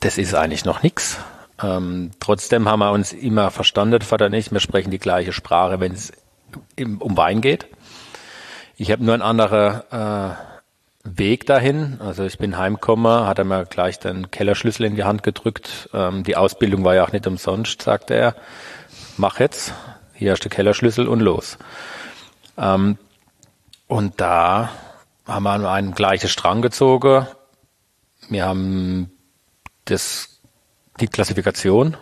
das ist eigentlich noch nichts. Ähm, trotzdem haben wir uns immer verstanden, Vater und ich. Wir sprechen die gleiche Sprache, wenn es um Wein geht. Ich habe nur einen anderen äh, Weg dahin. Also ich bin heimgekommen, hat er mir gleich den Kellerschlüssel in die Hand gedrückt. Ähm, die Ausbildung war ja auch nicht umsonst, sagte er. Mach jetzt, hier hast du Kellerschlüssel und los. Ähm, und da haben wir an einen gleichen Strang gezogen. Wir haben das die Klassifikation.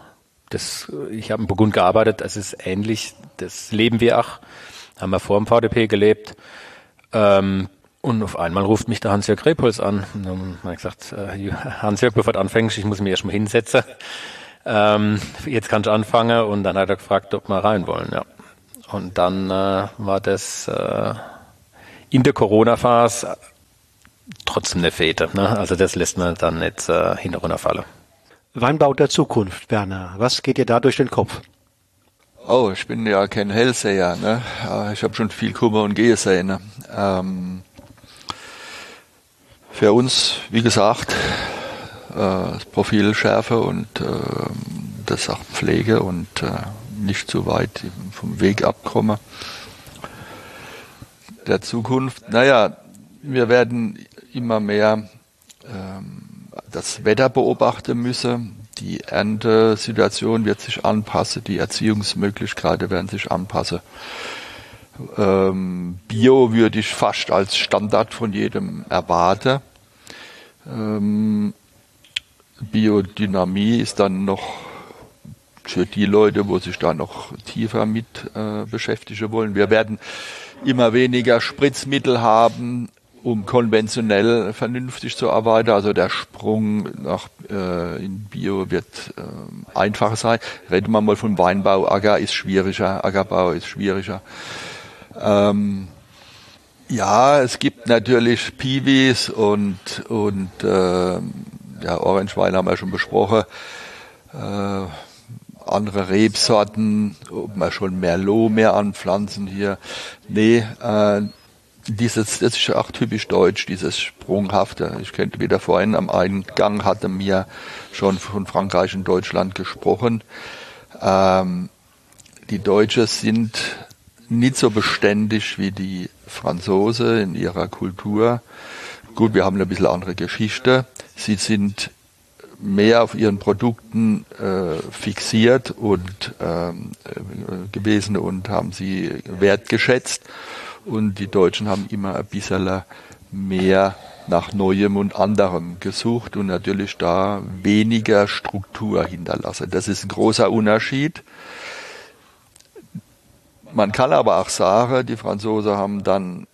Das, ich habe in Burgund gearbeitet, das ist ähnlich, das leben wir auch, haben wir vor dem VDP gelebt. Ähm, und auf einmal ruft mich der Hans-Jörg Repuls an. Und dann habe ich gesagt, äh, Hans-Jörg, bevor du anfängst, ich muss mich erstmal hinsetzen. Ähm, jetzt kannst du anfangen. Und dann hat er gefragt, ob wir rein wollen. Ja. Und dann äh, war das äh, in der Corona-Phase trotzdem eine Fete. Ne? Also das lässt man dann nicht äh, hinterunterfallen. Weinbau der Zukunft, Werner. Was geht dir da durch den Kopf? Oh, ich bin ja kein Hellseher. Ne? Ich habe schon viel Kummer und Gehsehne. Ähm, für uns, wie gesagt, äh, das Profilschärfe und äh, das auch Pflege und äh, nicht zu weit vom Weg abkomme. Der Zukunft, naja, wir werden immer mehr ähm, das Wetter beobachten müssen. Die Erntesituation wird sich anpassen, die Erziehungsmöglichkeiten werden sich anpassen. Ähm, Bio würde ich fast als Standard von jedem erwarten. Ähm, Biodynamie ist dann noch für die Leute, wo sich da noch tiefer mit äh, beschäftigen wollen. Wir werden immer weniger Spritzmittel haben, um konventionell vernünftig zu arbeiten. Also der Sprung nach äh, in Bio wird äh, einfacher sein. Reden wir mal vom Weinbau. Acker ist schwieriger, Ackerbau ist schwieriger. Ähm, ja, es gibt natürlich Piwis und und äh, ja, Orangewein haben wir schon besprochen. Äh, andere Rebsorten, ob wir schon Merlot mehr anpflanzen hier. Nee, äh, dieses, das ist auch typisch deutsch, dieses Sprunghafte. Ich könnte wieder vorhin am Eingang hatte mir schon von Frankreich und Deutschland gesprochen. Ähm, die Deutschen sind nicht so beständig wie die Franzose in ihrer Kultur. Gut, wir haben eine bisschen andere Geschichte. Sie sind mehr auf ihren Produkten äh, fixiert und ähm, äh, gewesen und haben sie wertgeschätzt. Und die Deutschen haben immer ein bisschen mehr nach Neuem und anderem gesucht und natürlich da weniger Struktur hinterlassen. Das ist ein großer Unterschied. Man kann aber auch sagen, die Franzosen haben dann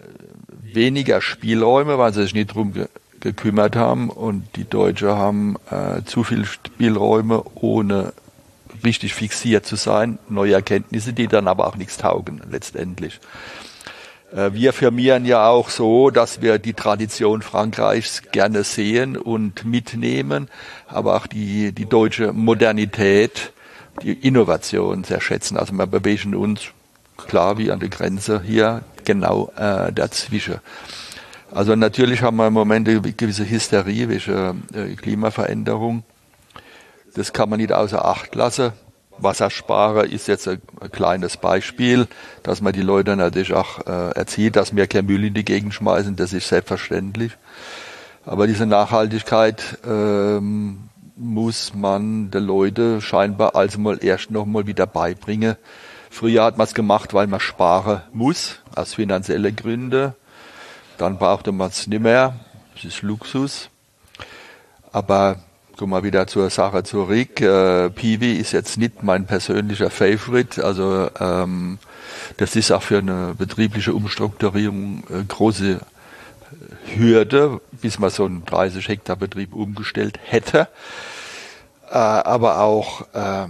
weniger Spielräume, weil sie sich nicht drum ge gekümmert haben und die Deutschen haben äh, zu viel Spielräume, ohne richtig fixiert zu sein, neue Erkenntnisse, die dann aber auch nichts taugen letztendlich. Äh, wir firmieren ja auch so, dass wir die Tradition Frankreichs gerne sehen und mitnehmen, aber auch die, die deutsche Modernität, die Innovation sehr schätzen. Also wir bewegen uns klar wie an der Grenze hier genau äh, dazwischen. Also natürlich haben wir im Moment eine gewisse Hysterie wegen äh, Klimaveränderung. Das kann man nicht außer Acht lassen. Wassersparer ist jetzt ein, ein, kleines Beispiel, dass man die Leute natürlich auch äh, erzieht, dass wir kein Müll in die Gegend schmeißen, das ist selbstverständlich. Aber diese Nachhaltigkeit ähm, muss man den Leuten scheinbar also mal erst noch mal wieder beibringen. Früher hat man es gemacht, weil man sparen muss, aus finanziellen Gründen. Dann brauchte man es nicht mehr. Das ist Luxus. Aber Kommen wir wieder zur Sache zurück. Äh, Piwi ist jetzt nicht mein persönlicher Favorite. Also ähm, das ist auch für eine betriebliche Umstrukturierung eine große Hürde, bis man so einen 30 Hektar Betrieb umgestellt hätte. Äh, aber auch äh,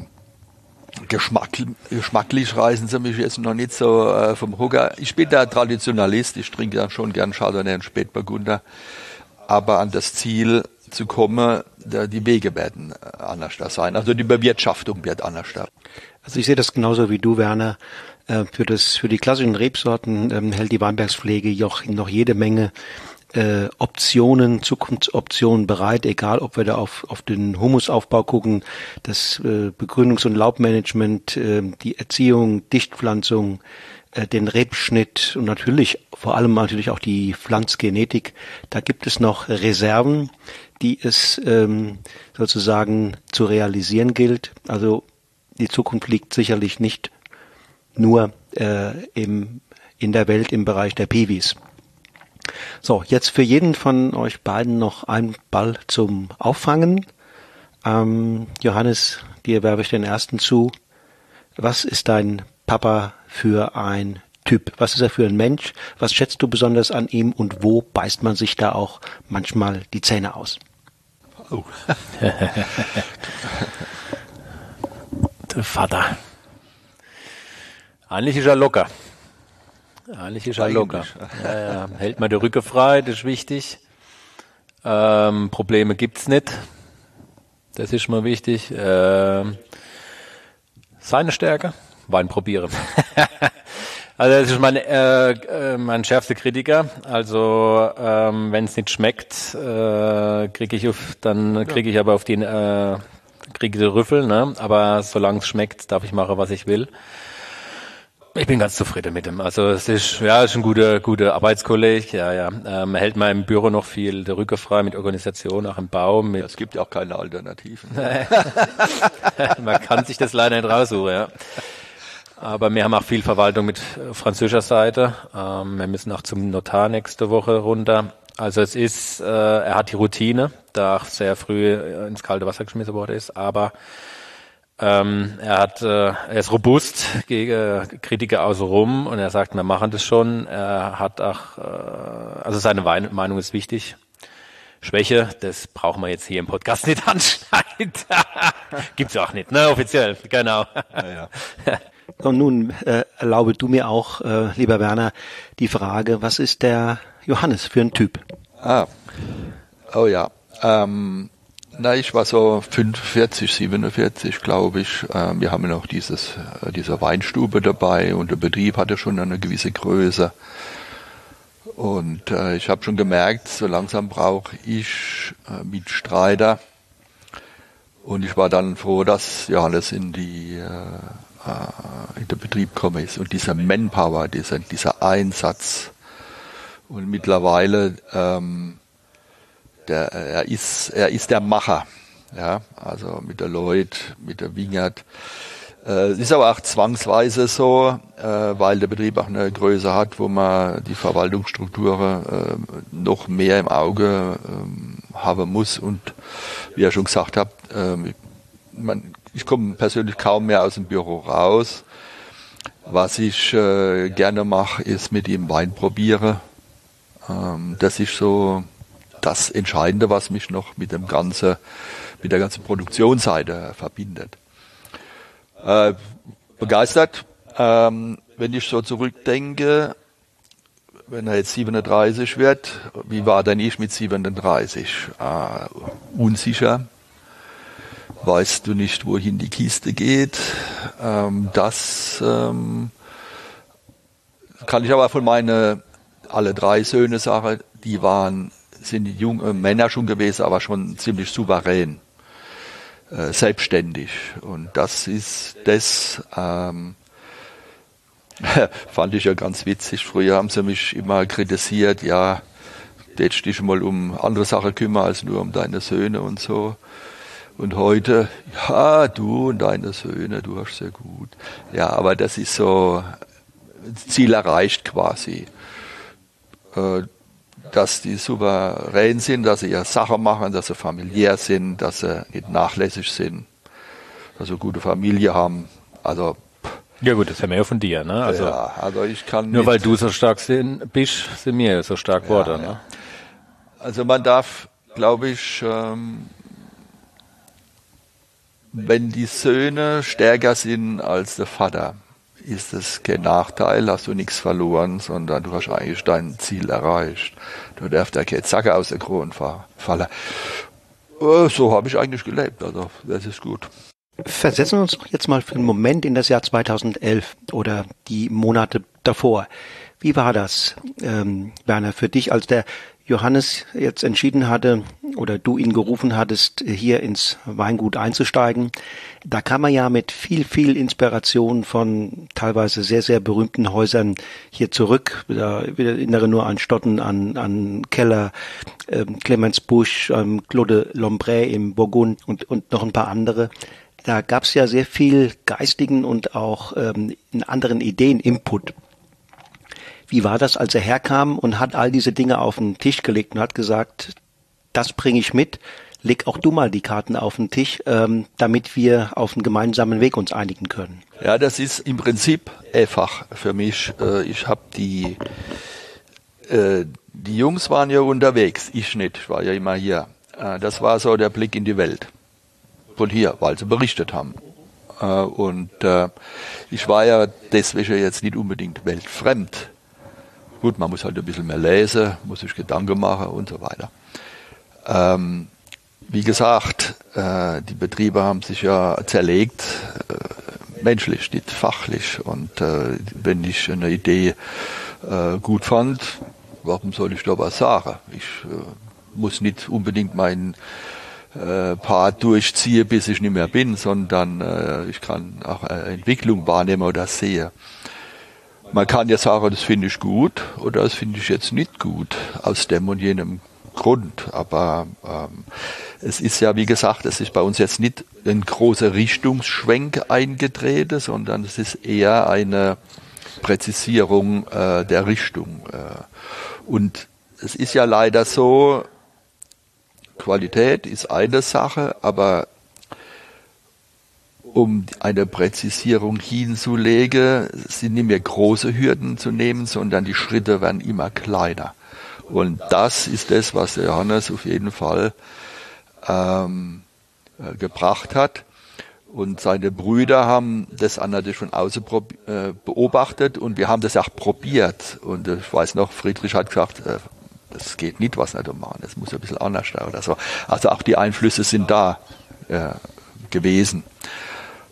Geschmack, geschmacklich reisen sie mich jetzt noch nicht so äh, vom Hocker. Ich bin der Traditionalist, ich trinke ja schon gern Chardonnay und Spätburgunder. Aber an das Ziel zu kommen, die Wege werden äh, anders da sein. Also die Bewirtschaftung wird anders da. Also ich sehe das genauso wie du, Werner. Äh, für das, für die klassischen Rebsorten ähm, hält die Weinbergspflege noch, jede Menge äh, Optionen, Zukunftsoptionen bereit, egal ob wir da auf, auf den Humusaufbau gucken, das Begründungs- und Laubmanagement, die Erziehung, Dichtpflanzung, den Rebschnitt und natürlich vor allem natürlich auch die Pflanzgenetik. Da gibt es noch Reserven, die es ähm, sozusagen zu realisieren gilt. Also die Zukunft liegt sicherlich nicht nur äh, im, in der Welt im Bereich der Piwis. So, jetzt für jeden von euch beiden noch ein Ball zum Auffangen. Ähm, Johannes, dir werfe ich den ersten zu. Was ist dein Papa für ein Typ? Was ist er für ein Mensch? Was schätzt du besonders an ihm und wo beißt man sich da auch manchmal die Zähne aus? Oh. Der Vater. Eigentlich ist er locker. Eigentlich ist er locker. Ja, ja. Hält man die Rücke frei, das ist wichtig. Ähm, Probleme gibt's nicht. Das ist mal wichtig. Ähm, seine Stärke, Wein probieren. also das ist mein, äh, äh, mein schärfster Kritiker. Also ähm, wenn es nicht schmeckt, äh, kriege ich auf, dann kriege ich aber auf den äh, kriege die Rüffel, ne? Aber solange es schmeckt, darf ich machen, was ich will. Ich bin ganz zufrieden mit ihm. Also es ist ja ist ein guter guter Arbeitskolleg. Ja ja. Ähm, hält mal im Büro noch viel der Rücke frei mit Organisation, auch im Bau. Mit es gibt ja auch keine Alternativen. Man kann sich das leider nicht raussuchen. Ja. Aber wir haben auch viel Verwaltung mit französischer Seite. Ähm, wir müssen auch zum Notar nächste Woche runter. Also es ist, äh, er hat die Routine, da auch sehr früh ins kalte Wasser geschmissen worden ist, aber ähm, er hat, äh, er ist robust gegen Kritiker außenrum und er sagt, wir machen das schon. Er hat auch, äh, also seine Meinung ist wichtig. Schwäche, das brauchen wir jetzt hier im Podcast nicht anschneiden. Gibt's auch nicht, ne, offiziell, genau. Ja, ja. Und nun äh, erlaube du mir auch, äh, lieber Werner, die Frage, was ist der Johannes für ein Typ? Ah, oh ja. Ähm, na, ich war so 45, 47, glaube ich. Ähm, wir haben noch dieses, äh, diese Weinstube dabei und der Betrieb hatte schon eine gewisse Größe. Und äh, ich habe schon gemerkt, so langsam brauche ich äh, Mitstreiter. Und ich war dann froh, dass Johannes in die äh, äh in den Betrieb gekommen ist. Und dieser Manpower, dieser, dieser Einsatz, und mittlerweile, ähm, der, er, ist, er ist der Macher. Ja, also mit der Lloyd, mit der Wingert. Äh, ist aber auch zwangsweise so, äh, weil der Betrieb auch eine Größe hat, wo man die Verwaltungsstrukturen äh, noch mehr im Auge äh, haben muss. Und wie ihr schon gesagt habt, äh, man, ich komme persönlich kaum mehr aus dem Büro raus. Was ich äh, gerne mache, ist mit ihm Wein probieren ähm, das ist so das Entscheidende, was mich noch mit dem ganzen, mit der ganzen Produktionsseite verbindet. Äh, begeistert, ähm, wenn ich so zurückdenke, wenn er jetzt 37 wird, wie war denn ich mit 37? Äh, unsicher. Weißt du nicht, wohin die Kiste geht? Ähm, das ähm, kann ich aber von meinen alle drei Söhne sage, die waren, sind junge Männer schon gewesen, aber schon ziemlich souverän, äh, selbstständig. Und das ist das, ähm, fand ich ja ganz witzig. Früher haben sie mich immer kritisiert, ja, hättest dich mal um andere Sachen kümmern als nur um deine Söhne und so. Und heute, ja, du und deine Söhne, du hast sehr gut. Ja, aber das ist so, Ziel erreicht quasi. Äh, dass die souverän sind, dass sie ihre Sache machen, dass sie familiär sind, dass sie nicht nachlässig sind, dass sie gute Familie haben. Also ja gut, das haben wir ja von dir, ne? Also, ja, also ich kann nur weil du so stark sind, bist, sind wir so stark geworden. Ja, ne? Also man darf, glaube ich, ähm, wenn die Söhne stärker sind als der Vater, ist es kein Nachteil, hast du nichts verloren, sondern du hast eigentlich dein Ziel erreicht. Du darfst ja keine Zacke aus der Krone fallen. Äh, so habe ich eigentlich gelebt, also das ist gut. Versetzen wir uns doch jetzt mal für einen Moment in das Jahr 2011 oder die Monate davor. Wie war das, ähm, Werner, für dich, als der Johannes jetzt entschieden hatte oder du ihn gerufen hattest, hier ins Weingut einzusteigen, da kam er ja mit viel, viel Inspiration von teilweise sehr, sehr berühmten Häusern hier zurück. Da erinnere nur an Stotten, an, an Keller, ähm, Clemens Busch, ähm, Claude Lombray im Burgund und, und noch ein paar andere. Da gab es ja sehr viel geistigen und auch ähm, anderen Ideen, Input. Wie war das, als er herkam und hat all diese Dinge auf den Tisch gelegt und hat gesagt, das bringe ich mit, leg auch du mal die Karten auf den Tisch, ähm, damit wir auf einen gemeinsamen Weg uns einigen können. Ja, das ist im Prinzip einfach für mich. Äh, ich habe die, äh, die Jungs waren ja unterwegs, ich nicht, ich war ja immer hier. Äh, das war so der Blick in die Welt. Von hier, weil sie berichtet haben. Und ich war ja deswegen jetzt nicht unbedingt weltfremd Gut, man muss halt ein bisschen mehr lesen, muss sich Gedanken machen und so weiter. Ähm, wie gesagt, äh, die Betriebe haben sich ja zerlegt. Äh, menschlich, nicht fachlich. Und äh, wenn ich eine Idee äh, gut fand, warum soll ich da was sagen? Ich äh, muss nicht unbedingt meinen äh, Part durchziehen, bis ich nicht mehr bin, sondern ich kann auch Entwicklung wahrnehmen oder sehen. Man kann ja sagen, das finde ich gut oder das finde ich jetzt nicht gut, aus dem und jenem Grund. Aber ähm, es ist ja, wie gesagt, es ist bei uns jetzt nicht ein großer Richtungsschwenk eingetreten, sondern es ist eher eine Präzisierung äh, der Richtung. Äh. Und es ist ja leider so, Qualität ist eine Sache, aber um eine Präzisierung hinzulegen, sind nicht mehr große Hürden zu nehmen, sondern die Schritte werden immer kleiner. Und das ist das, was Johannes auf jeden Fall ähm, äh, gebracht hat. Und seine Brüder haben das natürlich von außen äh, beobachtet und wir haben das auch probiert. Und ich weiß noch, Friedrich hat gesagt, äh, das geht nicht, was nicht machen, das muss ein bisschen anders sein oder so. Also auch die Einflüsse sind da äh, gewesen.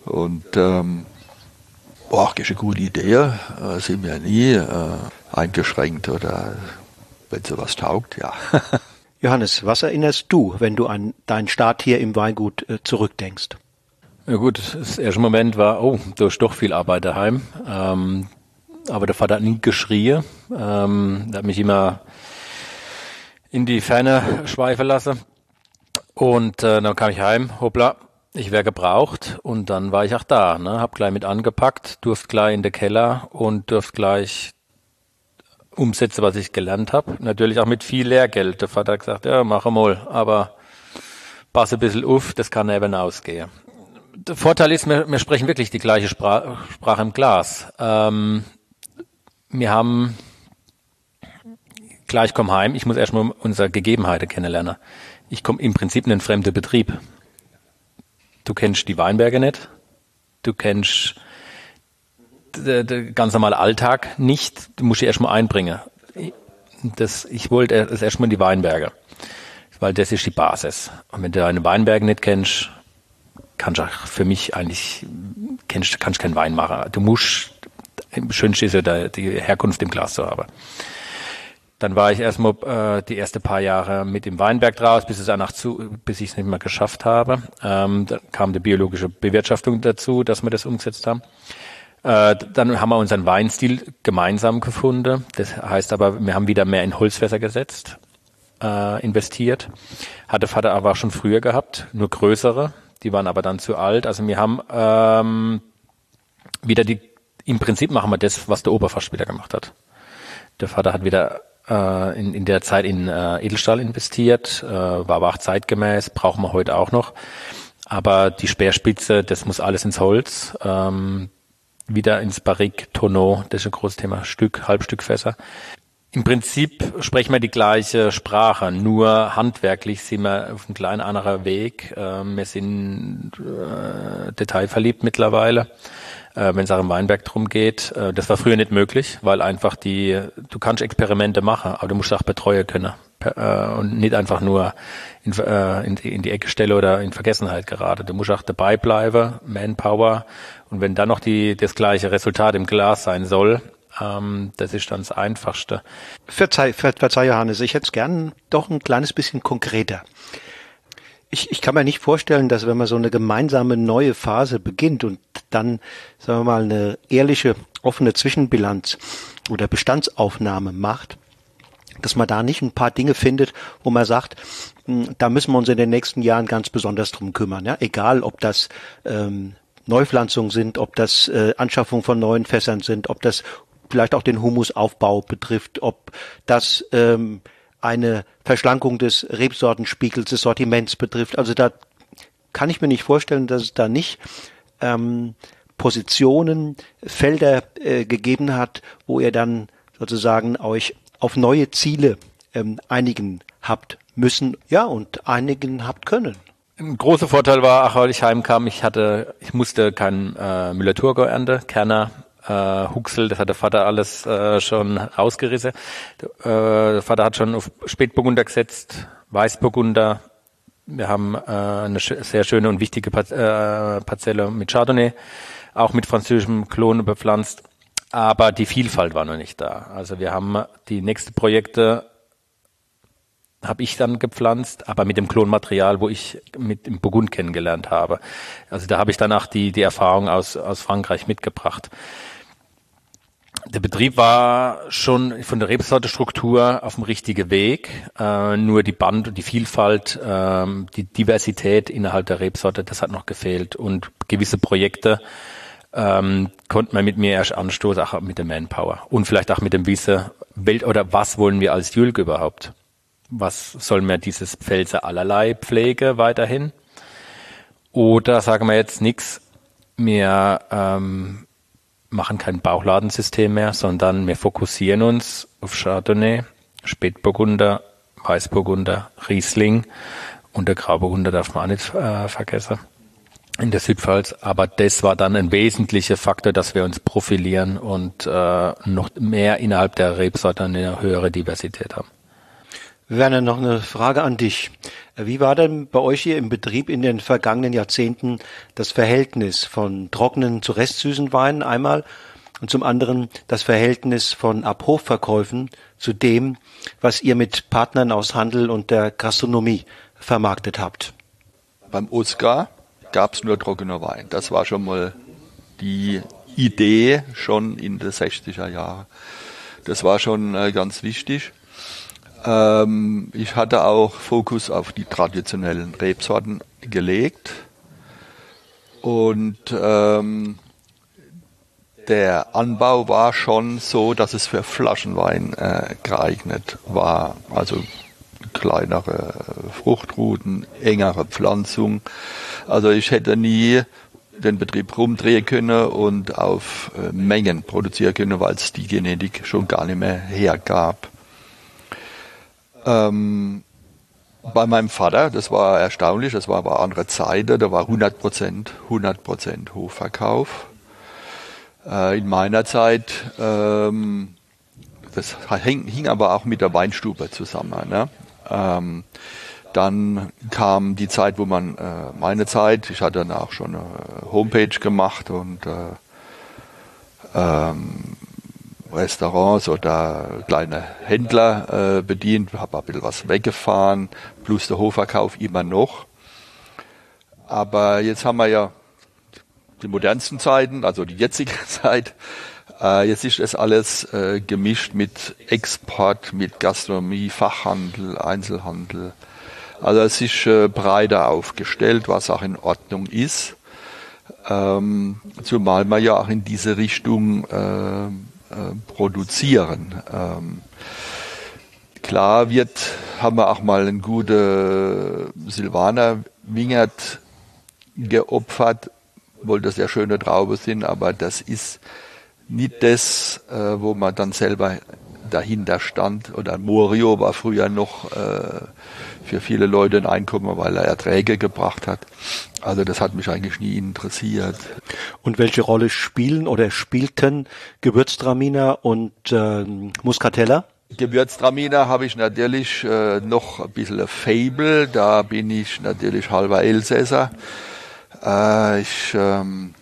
Und ähm, boah, das ist eine gute Idee, äh, sind wir nie äh, eingeschränkt oder wenn sowas taugt, ja. Johannes, was erinnerst du, wenn du an deinen Start hier im Weingut äh, zurückdenkst? Ja gut, das erste Moment war, oh, da ist doch viel Arbeit daheim. Ähm, aber der Vater hat nie geschrien. Ähm, der hat mich immer in die Ferne schweifen lassen. Und äh, dann kam ich heim, hoppla, ich wäre gebraucht und dann war ich auch da, ne? hab gleich mit angepackt, durfte gleich in den Keller und durfte gleich umsetzen, was ich gelernt habe. Natürlich auch mit viel Lehrgeld. Der Vater hat gesagt, ja, mach mal, aber pass ein bisschen auf, das kann eben ausgehen. Der Vorteil ist, wir, wir sprechen wirklich die gleiche Sprache, Sprache im Glas. Ähm, wir haben gleich komm heim, ich muss erstmal unsere Gegebenheiten kennenlernen. Ich komme im Prinzip in einen fremden Betrieb. Du kennst die Weinberge nicht, du kennst den ganz normalen Alltag nicht, du musst dich erstmal einbringen. Das, ich wollte das erstmal in die Weinberge, weil das ist die Basis. Und wenn du deine Weinberge nicht kennst, kannst du auch für mich eigentlich, kennst, kannst keinen Wein machen. Du musst, im schönsten ist ja die Herkunft im Glas zu haben. Dann war ich erstmal äh, die erste paar Jahre mit dem Weinberg draus, bis es danach zu, bis ich es nicht mehr geschafft habe. Ähm, dann kam die biologische Bewirtschaftung dazu, dass wir das umgesetzt haben. Äh, dann haben wir unseren Weinstil gemeinsam gefunden. Das heißt aber, wir haben wieder mehr in Holzfässer gesetzt, äh, investiert. Hatte Vater aber schon früher gehabt, nur größere. Die waren aber dann zu alt. Also wir haben ähm, wieder die, im Prinzip machen wir das, was der wieder gemacht hat. Der Vater hat wieder äh, in, in der Zeit in äh, Edelstahl investiert, äh, war aber auch zeitgemäß, brauchen wir heute auch noch. Aber die Speerspitze, das muss alles ins Holz. Ähm, wieder ins Barrique, Tonneau, das ist ein großes Thema, Stück, Halbstückfässer. Im Prinzip sprechen wir die gleiche Sprache, nur handwerklich sind wir auf einem kleinen anderen Weg. Äh, wir sind äh, detailverliebt mittlerweile äh, wenn es auch im Weinberg drum geht. Äh, das war früher nicht möglich, weil einfach die, du kannst Experimente machen, aber du musst auch betreuen können äh, und nicht einfach nur in, äh, in, in die Ecke stellen oder in Vergessenheit gerade. Du musst auch dabei bleiben, Manpower und wenn dann noch die, das gleiche Resultat im Glas sein soll, ähm, das ist dann das Einfachste. Verzeih, ver, verzeih Johannes, ich hätte es gern doch ein kleines bisschen konkreter ich, ich kann mir nicht vorstellen, dass wenn man so eine gemeinsame neue Phase beginnt und dann, sagen wir mal, eine ehrliche, offene Zwischenbilanz oder Bestandsaufnahme macht, dass man da nicht ein paar Dinge findet, wo man sagt, hm, da müssen wir uns in den nächsten Jahren ganz besonders drum kümmern. Ja? Egal, ob das ähm, Neupflanzungen sind, ob das äh, Anschaffung von neuen Fässern sind, ob das vielleicht auch den Humusaufbau betrifft, ob das ähm, eine Verschlankung des Rebsortenspiegels des Sortiments betrifft. Also da kann ich mir nicht vorstellen, dass es da nicht ähm, Positionen, Felder äh, gegeben hat, wo ihr dann sozusagen euch auf neue Ziele ähm, einigen habt müssen, ja, und einigen habt können. Ein großer Vorteil war, ach, als ich heimkam, ich hatte, ich musste kein äh, Müller-Thurgau ernte, Kerner äh, Huxel, das hat der Vater alles äh, schon ausgerissen. Der, äh, der Vater hat schon auf Spätburgunder gesetzt, Weißburgunder. Wir haben äh, eine sehr schöne und wichtige äh, Parzelle mit Chardonnay. auch mit französischem Klon bepflanzt. Aber die Vielfalt war noch nicht da. Also wir haben die nächsten Projekte habe ich dann gepflanzt, aber mit dem Klonmaterial, wo ich mit dem Burgund kennengelernt habe. Also da habe ich danach die, die Erfahrung aus, aus Frankreich mitgebracht. Der Betrieb war schon von der Rebsortestruktur auf dem richtigen Weg. Äh, nur die Band und die Vielfalt, äh, die Diversität innerhalb der Rebsorte, das hat noch gefehlt. Und gewisse Projekte ähm, konnte man mit mir erst anstoßen, auch mit der Manpower. Und vielleicht auch mit dem Wissen, Welt oder was wollen wir als Jülk überhaupt? was soll mir dieses Pfälzer allerlei Pflege weiterhin? Oder sagen wir jetzt nichts, wir ähm, machen kein Bauchladensystem mehr, sondern wir fokussieren uns auf Chardonnay, Spätburgunder, Weißburgunder, Riesling und der Grauburgunder darf man auch nicht äh, vergessen in der Südpfalz. Aber das war dann ein wesentlicher Faktor, dass wir uns profilieren und äh, noch mehr innerhalb der Rebsorte eine höhere Diversität haben. Werner, noch eine Frage an dich. Wie war denn bei euch hier im Betrieb in den vergangenen Jahrzehnten das Verhältnis von trockenen zu restsüßen Weinen einmal und zum anderen das Verhältnis von Abhofverkäufen zu dem, was ihr mit Partnern aus Handel und der Gastronomie vermarktet habt? Beim Oskar gab es nur trockener Wein. Das war schon mal die Idee schon in den 60er Jahren. Das war schon äh, ganz wichtig. Ähm, ich hatte auch Fokus auf die traditionellen Rebsorten gelegt. Und ähm, der Anbau war schon so, dass es für Flaschenwein äh, geeignet war. Also kleinere Fruchtruten, engere Pflanzung. Also ich hätte nie den Betrieb rumdrehen können und auf äh, Mengen produzieren können, weil es die Genetik schon gar nicht mehr hergab. Ähm, bei meinem Vater, das war erstaunlich, das war aber andere Zeiten, da war 100 Prozent, 100 Prozent Hofverkauf. Äh, in meiner Zeit, ähm, das hing, hing, aber auch mit der Weinstube zusammen. Ne? Ähm, dann kam die Zeit, wo man, äh, meine Zeit, ich hatte dann auch schon eine Homepage gemacht und äh, ähm, Restaurants oder kleine Händler äh, bedient, habe ein bisschen was weggefahren, plus der Hofverkauf immer noch. Aber jetzt haben wir ja die modernsten Zeiten, also die jetzige Zeit. Äh, jetzt ist es alles äh, gemischt mit Export, mit Gastronomie, Fachhandel, Einzelhandel. Also es ist äh, breiter aufgestellt, was auch in Ordnung ist. Ähm, zumal man ja auch in diese Richtung äh, produzieren. Ähm, klar wird, haben wir auch mal einen guten Silvaner Wingert geopfert, obwohl das ja schöne Traube sind, aber das ist nicht das, äh, wo man dann selber dahinter stand. Oder Morio war früher noch äh, für viele Leute ein Einkommen, weil er Erträge gebracht hat. Also das hat mich eigentlich nie interessiert. Und welche Rolle spielen oder spielten Gewürztraminer und äh, Muscatella? Gewürztraminer habe ich natürlich äh, noch ein bisschen ein Fable. Da bin ich natürlich halber Elsässer. Äh, ich ähm,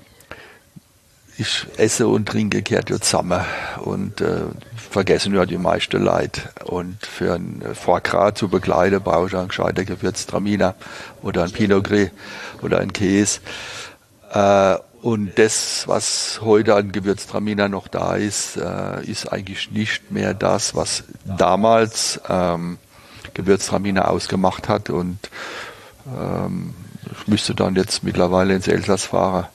ich esse und trinke gehört ja zusammen und äh, vergessen ja die meisten Leute. Und für ein Foie zu begleiten brauche ich einen gescheiten Gewürztraminer oder ein Pinot Gris oder ein Käse. Äh, und das, was heute an Gewürztraminer noch da ist, äh, ist eigentlich nicht mehr das, was damals ähm, Gewürztraminer ausgemacht hat. Und ähm, ich müsste dann jetzt mittlerweile ins Elsass fahren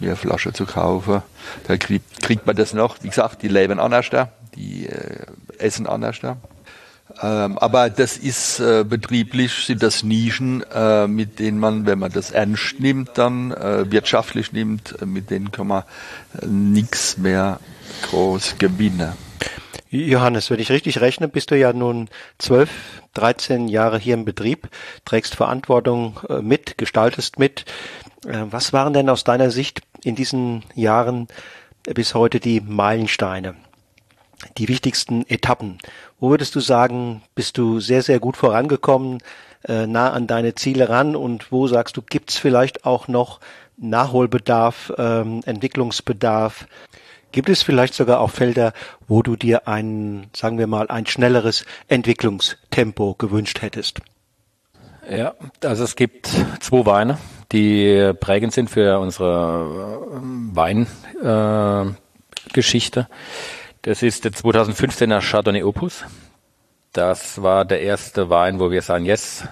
mir Flasche zu kaufen. Da kriegt, kriegt man das noch. Wie gesagt, die leben anders da, die äh, essen anders da. Ähm, aber das ist äh, betrieblich, sind das Nischen, äh, mit denen man, wenn man das ernst nimmt, dann äh, wirtschaftlich nimmt, äh, mit denen kann man äh, nichts mehr groß gewinnen. Johannes, wenn ich richtig rechne, bist du ja nun zwölf, dreizehn Jahre hier im Betrieb, trägst Verantwortung äh, mit, gestaltest mit. Was waren denn aus deiner Sicht in diesen Jahren bis heute die Meilensteine, die wichtigsten Etappen? Wo würdest du sagen, bist du sehr, sehr gut vorangekommen? äh, nah an deine Ziele ran und wo sagst du, gibt's vielleicht auch noch Nachholbedarf, ähm, Entwicklungsbedarf? Gibt es vielleicht sogar auch Felder, wo du dir ein, sagen wir mal, ein schnelleres Entwicklungstempo gewünscht hättest? Ja, also es gibt zwei Weine, die prägend sind für unsere äh, Weingeschichte. Das ist der 2015er Chardonnay Opus. Das war der erste Wein, wo wir sagen, yes,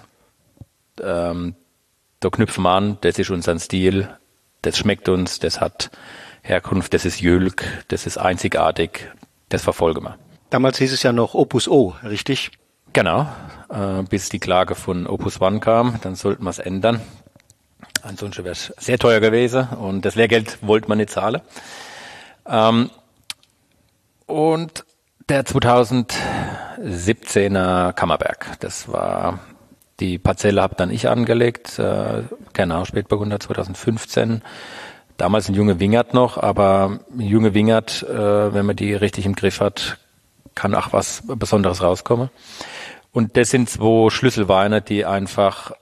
ähm, da knüpfen wir an, das ist unser Stil, das schmeckt uns, das hat Herkunft, das ist Jülk, das ist einzigartig, das verfolgen wir. Damals hieß es ja noch Opus O, richtig? Genau, äh, bis die Klage von Opus One kam, dann sollten wir es ändern. Ansonsten wäre es sehr teuer gewesen und das Lehrgeld wollte man nicht zahlen. Ähm, und der 2017er Kammerberg, das war die Parzelle habe dann ich angelegt, äh, genau, Spätburgunder 2015. Damals ein junge Wingert noch, aber ein junge Wingert, äh, wenn man die richtig im Griff hat, kann auch was Besonderes rauskommen. Und das sind zwei Schlüsselweine, die einfach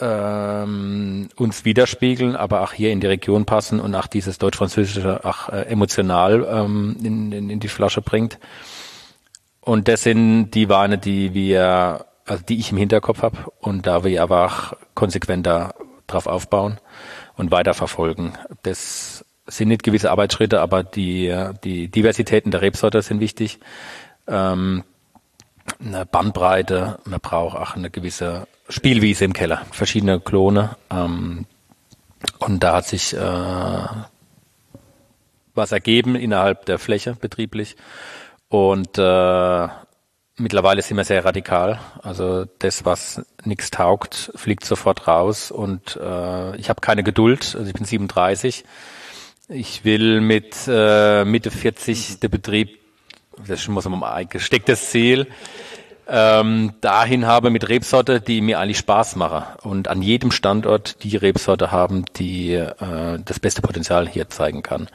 ähm, uns widerspiegeln, aber auch hier in die Region passen und auch dieses deutsch-französische auch äh, emotional ähm, in, in, in die Flasche bringt. Und das sind die Weine, die wir, also die ich im Hinterkopf habe und da wir aber auch konsequenter drauf aufbauen und weiterverfolgen. Das sind nicht gewisse Arbeitsschritte, aber die, die Diversitäten der Rebsorte sind wichtig. Ähm, eine Bandbreite, man braucht auch eine gewisse Spielwiese im Keller, verschiedene Klone. Ähm, und da hat sich äh, was ergeben innerhalb der Fläche betrieblich. Und äh, mittlerweile sind wir sehr radikal. Also das, was nichts taugt, fliegt sofort raus. Und äh, ich habe keine Geduld. Also ich bin 37. Ich will mit äh, Mitte 40 der Betrieb, das ist schon mal ein gestecktes Ziel, ähm, dahin habe mit Rebsorte, die mir eigentlich Spaß machen und an jedem Standort die Rebsorte haben, die äh, das beste Potenzial hier zeigen kann.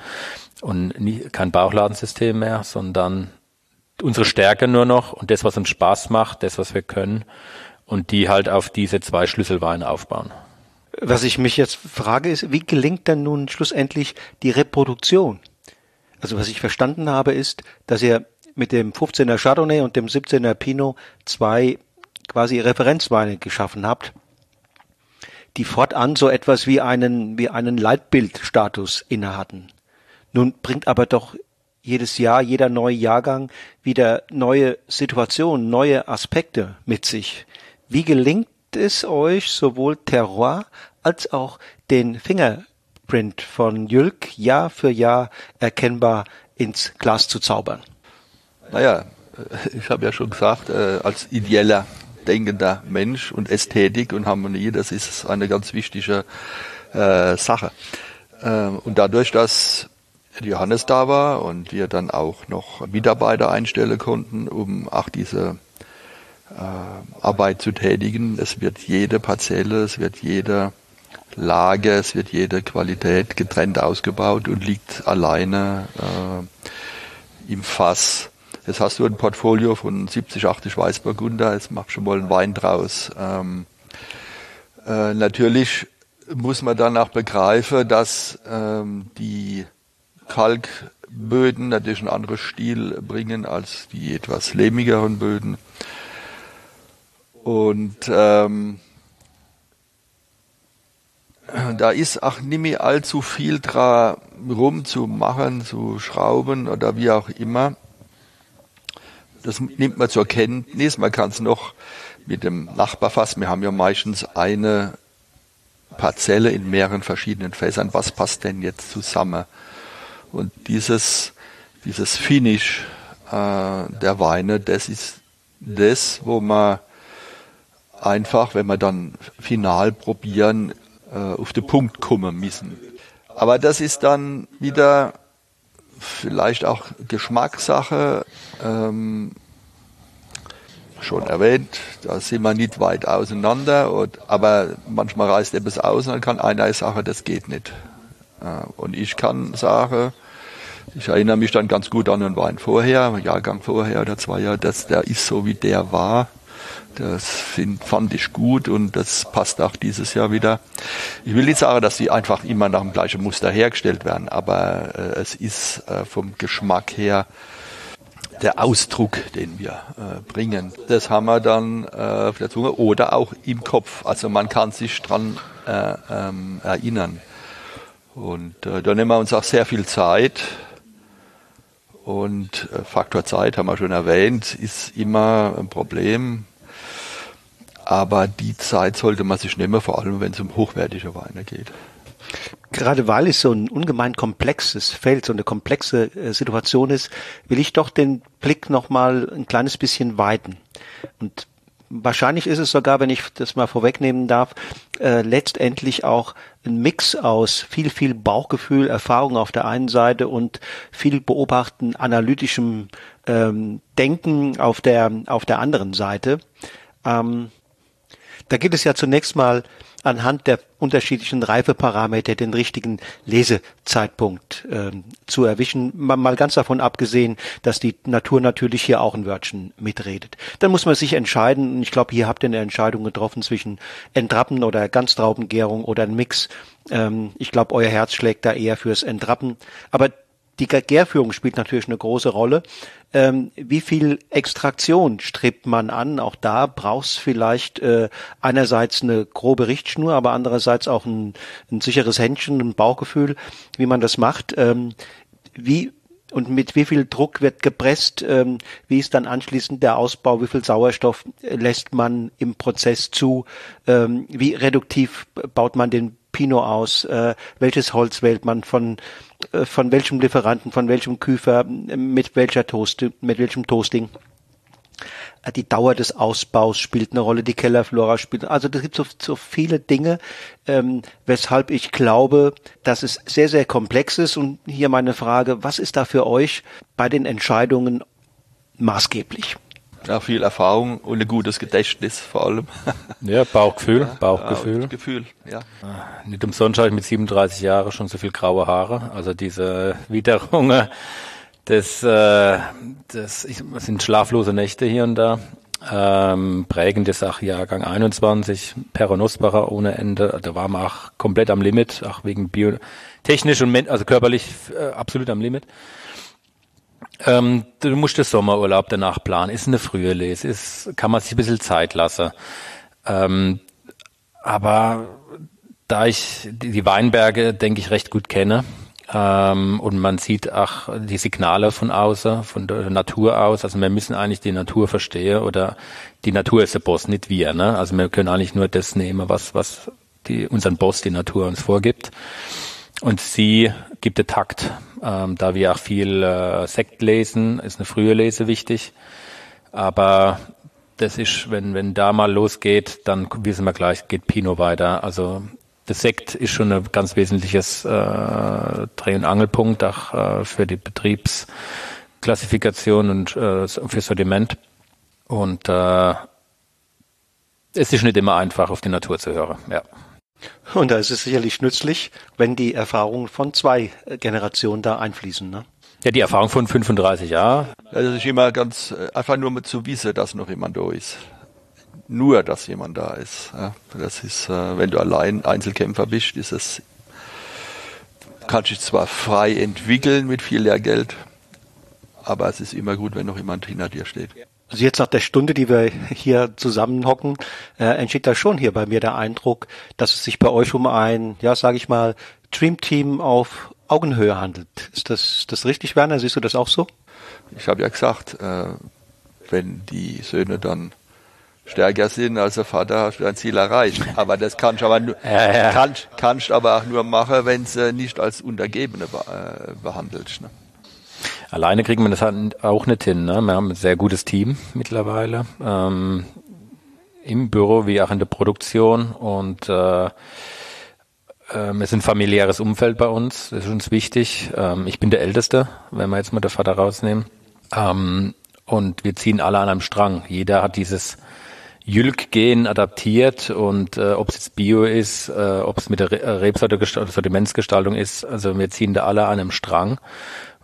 Und nie, kein Bauchladensystem mehr, sondern unsere Stärke nur noch und das, was uns Spaß macht, das, was wir können und die halt auf diese zwei Schlüsselweine aufbauen. Was ich mich jetzt frage, ist, wie gelingt denn nun schlussendlich die Reproduktion? Also was ich verstanden habe, ist, dass ihr mit dem 15er Chardonnay und dem 17er Pinot zwei quasi Referenzweine geschaffen habt, die fortan so etwas wie einen, wie einen Leitbildstatus innehatten. Nun bringt aber doch jedes Jahr, jeder neue Jahrgang wieder neue Situationen, neue Aspekte mit sich. Wie gelingt es euch, sowohl Terroir als auch den Fingerprint von Jülk Jahr für Jahr erkennbar ins Glas zu zaubern? Naja, äh, ich habe ja schon gesagt, äh, als ideeller, denkender Mensch und Ästhetik und Harmonie, das ist eine ganz wichtige äh, Sache. Äh, und dadurch, dass Johannes da war und wir dann auch noch Mitarbeiter einstellen konnten, um auch diese Arbeit zu tätigen, es wird jede Parzelle, es wird jede Lage, es wird jede Qualität getrennt ausgebaut und liegt alleine äh, im Fass. Jetzt hast du ein Portfolio von 70, 80 Weißburgunder, jetzt mach schon mal einen Wein draus. Ähm, äh, natürlich muss man dann auch begreifen, dass ähm, die Kalkböden natürlich einen anderen Stil bringen als die etwas lehmigeren Böden. Und ähm, da ist auch nicht mehr allzu viel dran rumzumachen, zu schrauben oder wie auch immer. Das nimmt man zur Kenntnis. Man kann es noch mit dem Nachbarfass, wir haben ja meistens eine Parzelle in mehreren verschiedenen Fässern. Was passt denn jetzt zusammen? Und dieses, dieses Finish äh, der Weine, das ist das, wo man einfach, wenn wir dann final probieren, äh, auf den Punkt kommen müssen. Aber das ist dann wieder vielleicht auch Geschmackssache. Ähm, schon erwähnt, da sind wir nicht weit auseinander, und, aber manchmal reißt etwas aus und dann kann einer sagen, das geht nicht. Äh, und ich kann sagen, ich erinnere mich dann ganz gut an einen Wein vorher, Jahrgang vorher oder zwei Jahre, dass der ist so wie der war. Das find, fand ich gut und das passt auch dieses Jahr wieder. Ich will nicht sagen, dass die einfach immer nach dem gleichen Muster hergestellt werden, aber äh, es ist äh, vom Geschmack her der Ausdruck, den wir äh, bringen. Das haben wir dann äh, auf der Zunge oder auch im Kopf. Also man kann sich dran äh, ähm, erinnern. Und äh, da nehmen wir uns auch sehr viel Zeit. Und Faktor Zeit haben wir schon erwähnt, ist immer ein Problem. Aber die Zeit sollte man sich nehmen, vor allem wenn es um hochwertige Weine geht. Gerade weil es so ein ungemein komplexes Feld, so eine komplexe äh, Situation ist, will ich doch den Blick nochmal ein kleines bisschen weiten. Und wahrscheinlich ist es sogar, wenn ich das mal vorwegnehmen darf, äh, letztendlich auch ein Mix aus viel, viel Bauchgefühl, Erfahrung auf der einen Seite und viel beobachten, analytischem ähm, Denken auf der, auf der anderen Seite. Ähm, da geht es ja zunächst mal anhand der unterschiedlichen Reifeparameter den richtigen Lesezeitpunkt äh, zu erwischen. Mal, mal ganz davon abgesehen, dass die Natur natürlich hier auch ein Wörtchen mitredet. Dann muss man sich entscheiden, und ich glaube, hier habt ihr eine Entscheidung getroffen zwischen Entrappen oder Ganztraubengärung oder ein Mix. Ähm, ich glaube, euer Herz schlägt da eher fürs Entrappen. Aber die Gärführung spielt natürlich eine große Rolle. Ähm, wie viel Extraktion strebt man an? Auch da brauchst vielleicht äh, einerseits eine grobe Richtschnur, aber andererseits auch ein, ein sicheres Händchen, ein Bauchgefühl, wie man das macht. Ähm, wie und mit wie viel Druck wird gepresst, ähm, wie ist dann anschließend der Ausbau, wie viel Sauerstoff lässt man im Prozess zu, ähm, wie reduktiv baut man den Pinot aus, äh, welches Holz wählt man von von welchem Lieferanten, von welchem Küfer, mit welcher Toast, mit welchem Toasting. Äh, die Dauer des Ausbaus spielt eine Rolle, die Kellerflora spielt. Also es gibt so, so viele Dinge, ähm, weshalb ich glaube, dass es sehr, sehr komplex ist. Und hier meine Frage, was ist da für euch bei den Entscheidungen maßgeblich? Ja, viel Erfahrung und ein gutes Gedächtnis vor allem. Ja, Bauchgefühl, ja, Bauchgefühl. Gefühl, ja. Ah, nicht umsonst habe ich mit 37 Jahren schon so viel graue Haare. Also diese Widerungen, das, äh, das sind schlaflose Nächte hier und da. Ähm, prägende Sache Jahrgang 21, Peronospora ohne Ende. Da waren wir auch komplett am Limit, auch wegen biotechnisch und also körperlich äh, absolut am Limit. Ähm, du musst den Sommerurlaub danach planen. Ist eine frühe Lese, ist, kann man sich ein bisschen Zeit lassen. Ähm, aber da ich die Weinberge, denke ich, recht gut kenne, ähm, und man sieht auch die Signale von außen, von der Natur aus. Also wir müssen eigentlich die Natur verstehen oder die Natur ist der Boss, nicht wir. Ne? Also wir können eigentlich nur das nehmen, was, was die, unseren Boss, die Natur uns vorgibt. Und sie gibt den Takt. Ähm, da wir auch viel äh, Sekt lesen, ist eine frühe Lese wichtig. Aber das ist, wenn, wenn da mal losgeht, dann wissen wir gleich, geht Pinot weiter. Also der Sekt ist schon ein ganz wesentliches äh, Dreh- und Angelpunkt auch äh, für die Betriebsklassifikation und äh, für Sortiment. Und äh, es ist nicht immer einfach, auf die Natur zu hören. Ja. Und da ist es sicherlich nützlich, wenn die Erfahrungen von zwei Generationen da einfließen. Ne? Ja, die Erfahrung von 35 Jahren. Es ist immer ganz äh, einfach nur mit zu wissen, dass noch jemand da ist. Nur, dass jemand da ist. Ja, das ist, äh, wenn du allein Einzelkämpfer bist, ist es, kannst dich zwar frei entwickeln mit viel Lehrgeld, aber es ist immer gut, wenn noch jemand hinter dir steht. Also jetzt nach der Stunde, die wir hier zusammenhocken, äh, entsteht da schon hier bei mir der Eindruck, dass es sich bei euch um ein, ja, sage ich mal, Dream-Team auf Augenhöhe handelt. Ist das, das richtig, Werner? Siehst du das auch so? Ich habe ja gesagt, äh, wenn die Söhne dann stärker sind als der Vater, hast du dein Ziel erreicht. Aber das kannst du aber nur, ja, ja. Kannst, kannst aber auch nur machen, wenn sie nicht als Untergebene be äh, behandelst. Ne? Alleine kriegen wir das halt auch nicht hin. Ne? Wir haben ein sehr gutes Team mittlerweile. Ähm, Im Büro wie auch in der Produktion. Und äh, äh, es ist ein familiäres Umfeld bei uns. Das ist uns wichtig. Ähm, ich bin der Älteste, wenn wir jetzt mal den Vater rausnehmen. Ähm, und wir ziehen alle an einem Strang. Jeder hat dieses Jülk-Gen adaptiert und äh, ob es jetzt Bio ist, äh, ob es mit der Re Rebsortimentsgestaltung ist, also wir ziehen da alle an einem Strang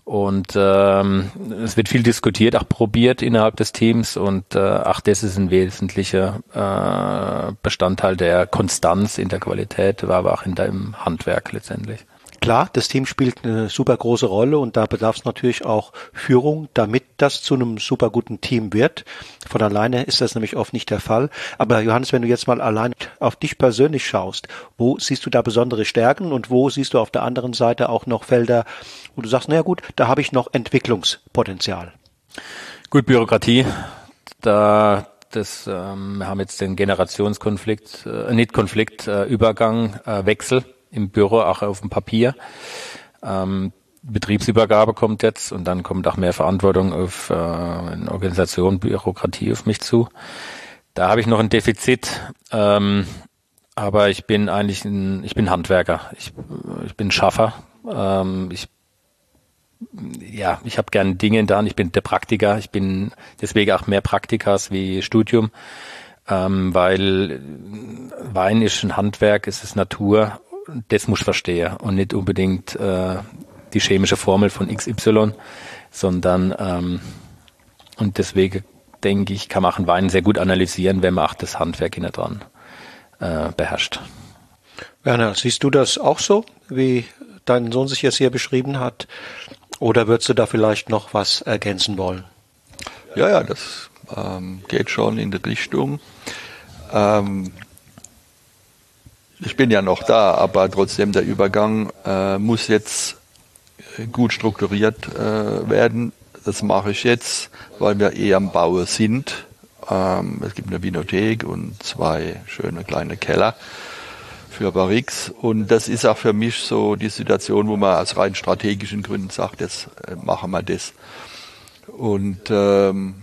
Und ähm, es wird viel diskutiert, auch probiert innerhalb des Teams und äh, auch das ist ein wesentlicher äh, Bestandteil der Konstanz in der Qualität, war aber auch in deinem Handwerk letztendlich. Klar, das Team spielt eine super große Rolle und da bedarf es natürlich auch Führung, damit das zu einem super guten Team wird. Von alleine ist das nämlich oft nicht der Fall. Aber Johannes, wenn du jetzt mal allein auf dich persönlich schaust, wo siehst du da besondere Stärken und wo siehst du auf der anderen Seite auch noch Felder, wo du sagst, naja gut, da habe ich noch Entwicklungspotenzial? Gut, Bürokratie, da das, ähm, wir haben jetzt den Generationskonflikt, äh, nicht Konflikt, äh, Übergang, äh, Wechsel im Büro, auch auf dem Papier. Ähm, Betriebsübergabe kommt jetzt und dann kommt auch mehr Verantwortung auf äh, Organisation, Bürokratie auf mich zu. Da habe ich noch ein Defizit, ähm, aber ich bin eigentlich ein, ich bin Handwerker, ich, ich bin Schaffer, ähm, ich ja, ich habe gerne Dinge da, ich bin der Praktiker, ich bin deswegen auch mehr Praktikas wie Studium, ähm, weil Wein ist ein Handwerk, es ist Natur das muss ich verstehen und nicht unbedingt äh, die chemische Formel von XY, sondern ähm, und deswegen denke ich, kann man auch einen Wein sehr gut analysieren, wenn man auch das Handwerk hinter dran äh, beherrscht. Werner, siehst du das auch so, wie dein Sohn sich jetzt hier beschrieben hat? Oder würdest du da vielleicht noch was ergänzen wollen? Ja, ja, das ähm, geht schon in die Richtung. Ähm, ich bin ja noch da, aber trotzdem der Übergang äh, muss jetzt gut strukturiert äh, werden. Das mache ich jetzt, weil wir eh am Baue sind. Ähm, es gibt eine Vinothek und zwei schöne kleine Keller für Barrix. Und das ist auch für mich so die Situation, wo man aus rein strategischen Gründen sagt, jetzt äh, machen wir das. Und ähm,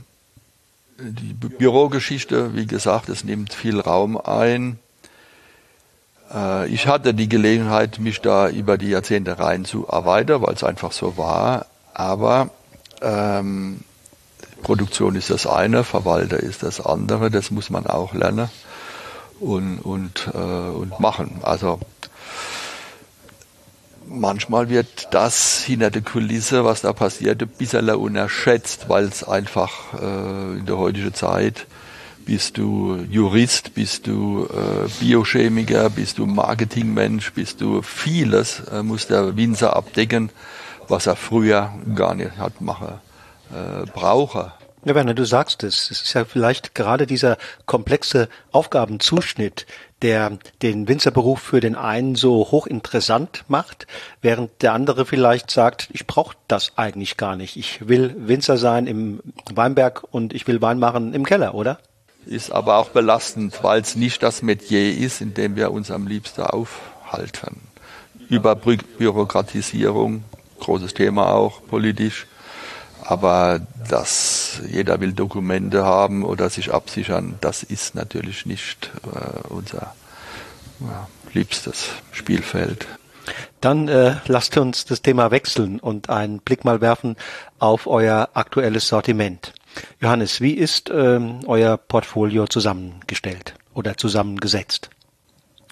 die Bürogeschichte, wie gesagt, es nimmt viel Raum ein. Äh, ich hatte die Gelegenheit, mich da über die Jahrzehnte rein zu erweitern, weil es einfach so war. Aber ähm, Produktion ist das eine, Verwalter ist das andere. Das muss man auch lernen und, und, äh, und machen. Also manchmal wird das hinter der Kulisse, was da passiert, ein bisschen unterschätzt, weil es einfach äh, in der heutigen Zeit bist du Jurist, bist du äh, Biochemiker, bist du Marketingmensch, bist du vieles, äh, muss der Winzer abdecken, was er früher gar nicht hat machen äh, brauche. Ja, Werner, du sagst es. Es ist ja vielleicht gerade dieser komplexe Aufgabenzuschnitt, der den Winzerberuf für den einen so hochinteressant macht, während der andere vielleicht sagt, ich brauche das eigentlich gar nicht. Ich will Winzer sein im Weinberg und ich will Wein machen im Keller, oder? Ist aber auch belastend, weil es nicht das Metier ist, in dem wir uns am liebsten aufhalten. Überbürokratisierung, großes Thema auch politisch, aber dass jeder will Dokumente haben oder sich absichern, das ist natürlich nicht äh, unser ja, liebstes Spielfeld. Dann äh, lasst uns das Thema wechseln und einen Blick mal werfen auf euer aktuelles Sortiment. Johannes, wie ist ähm, euer Portfolio zusammengestellt oder zusammengesetzt?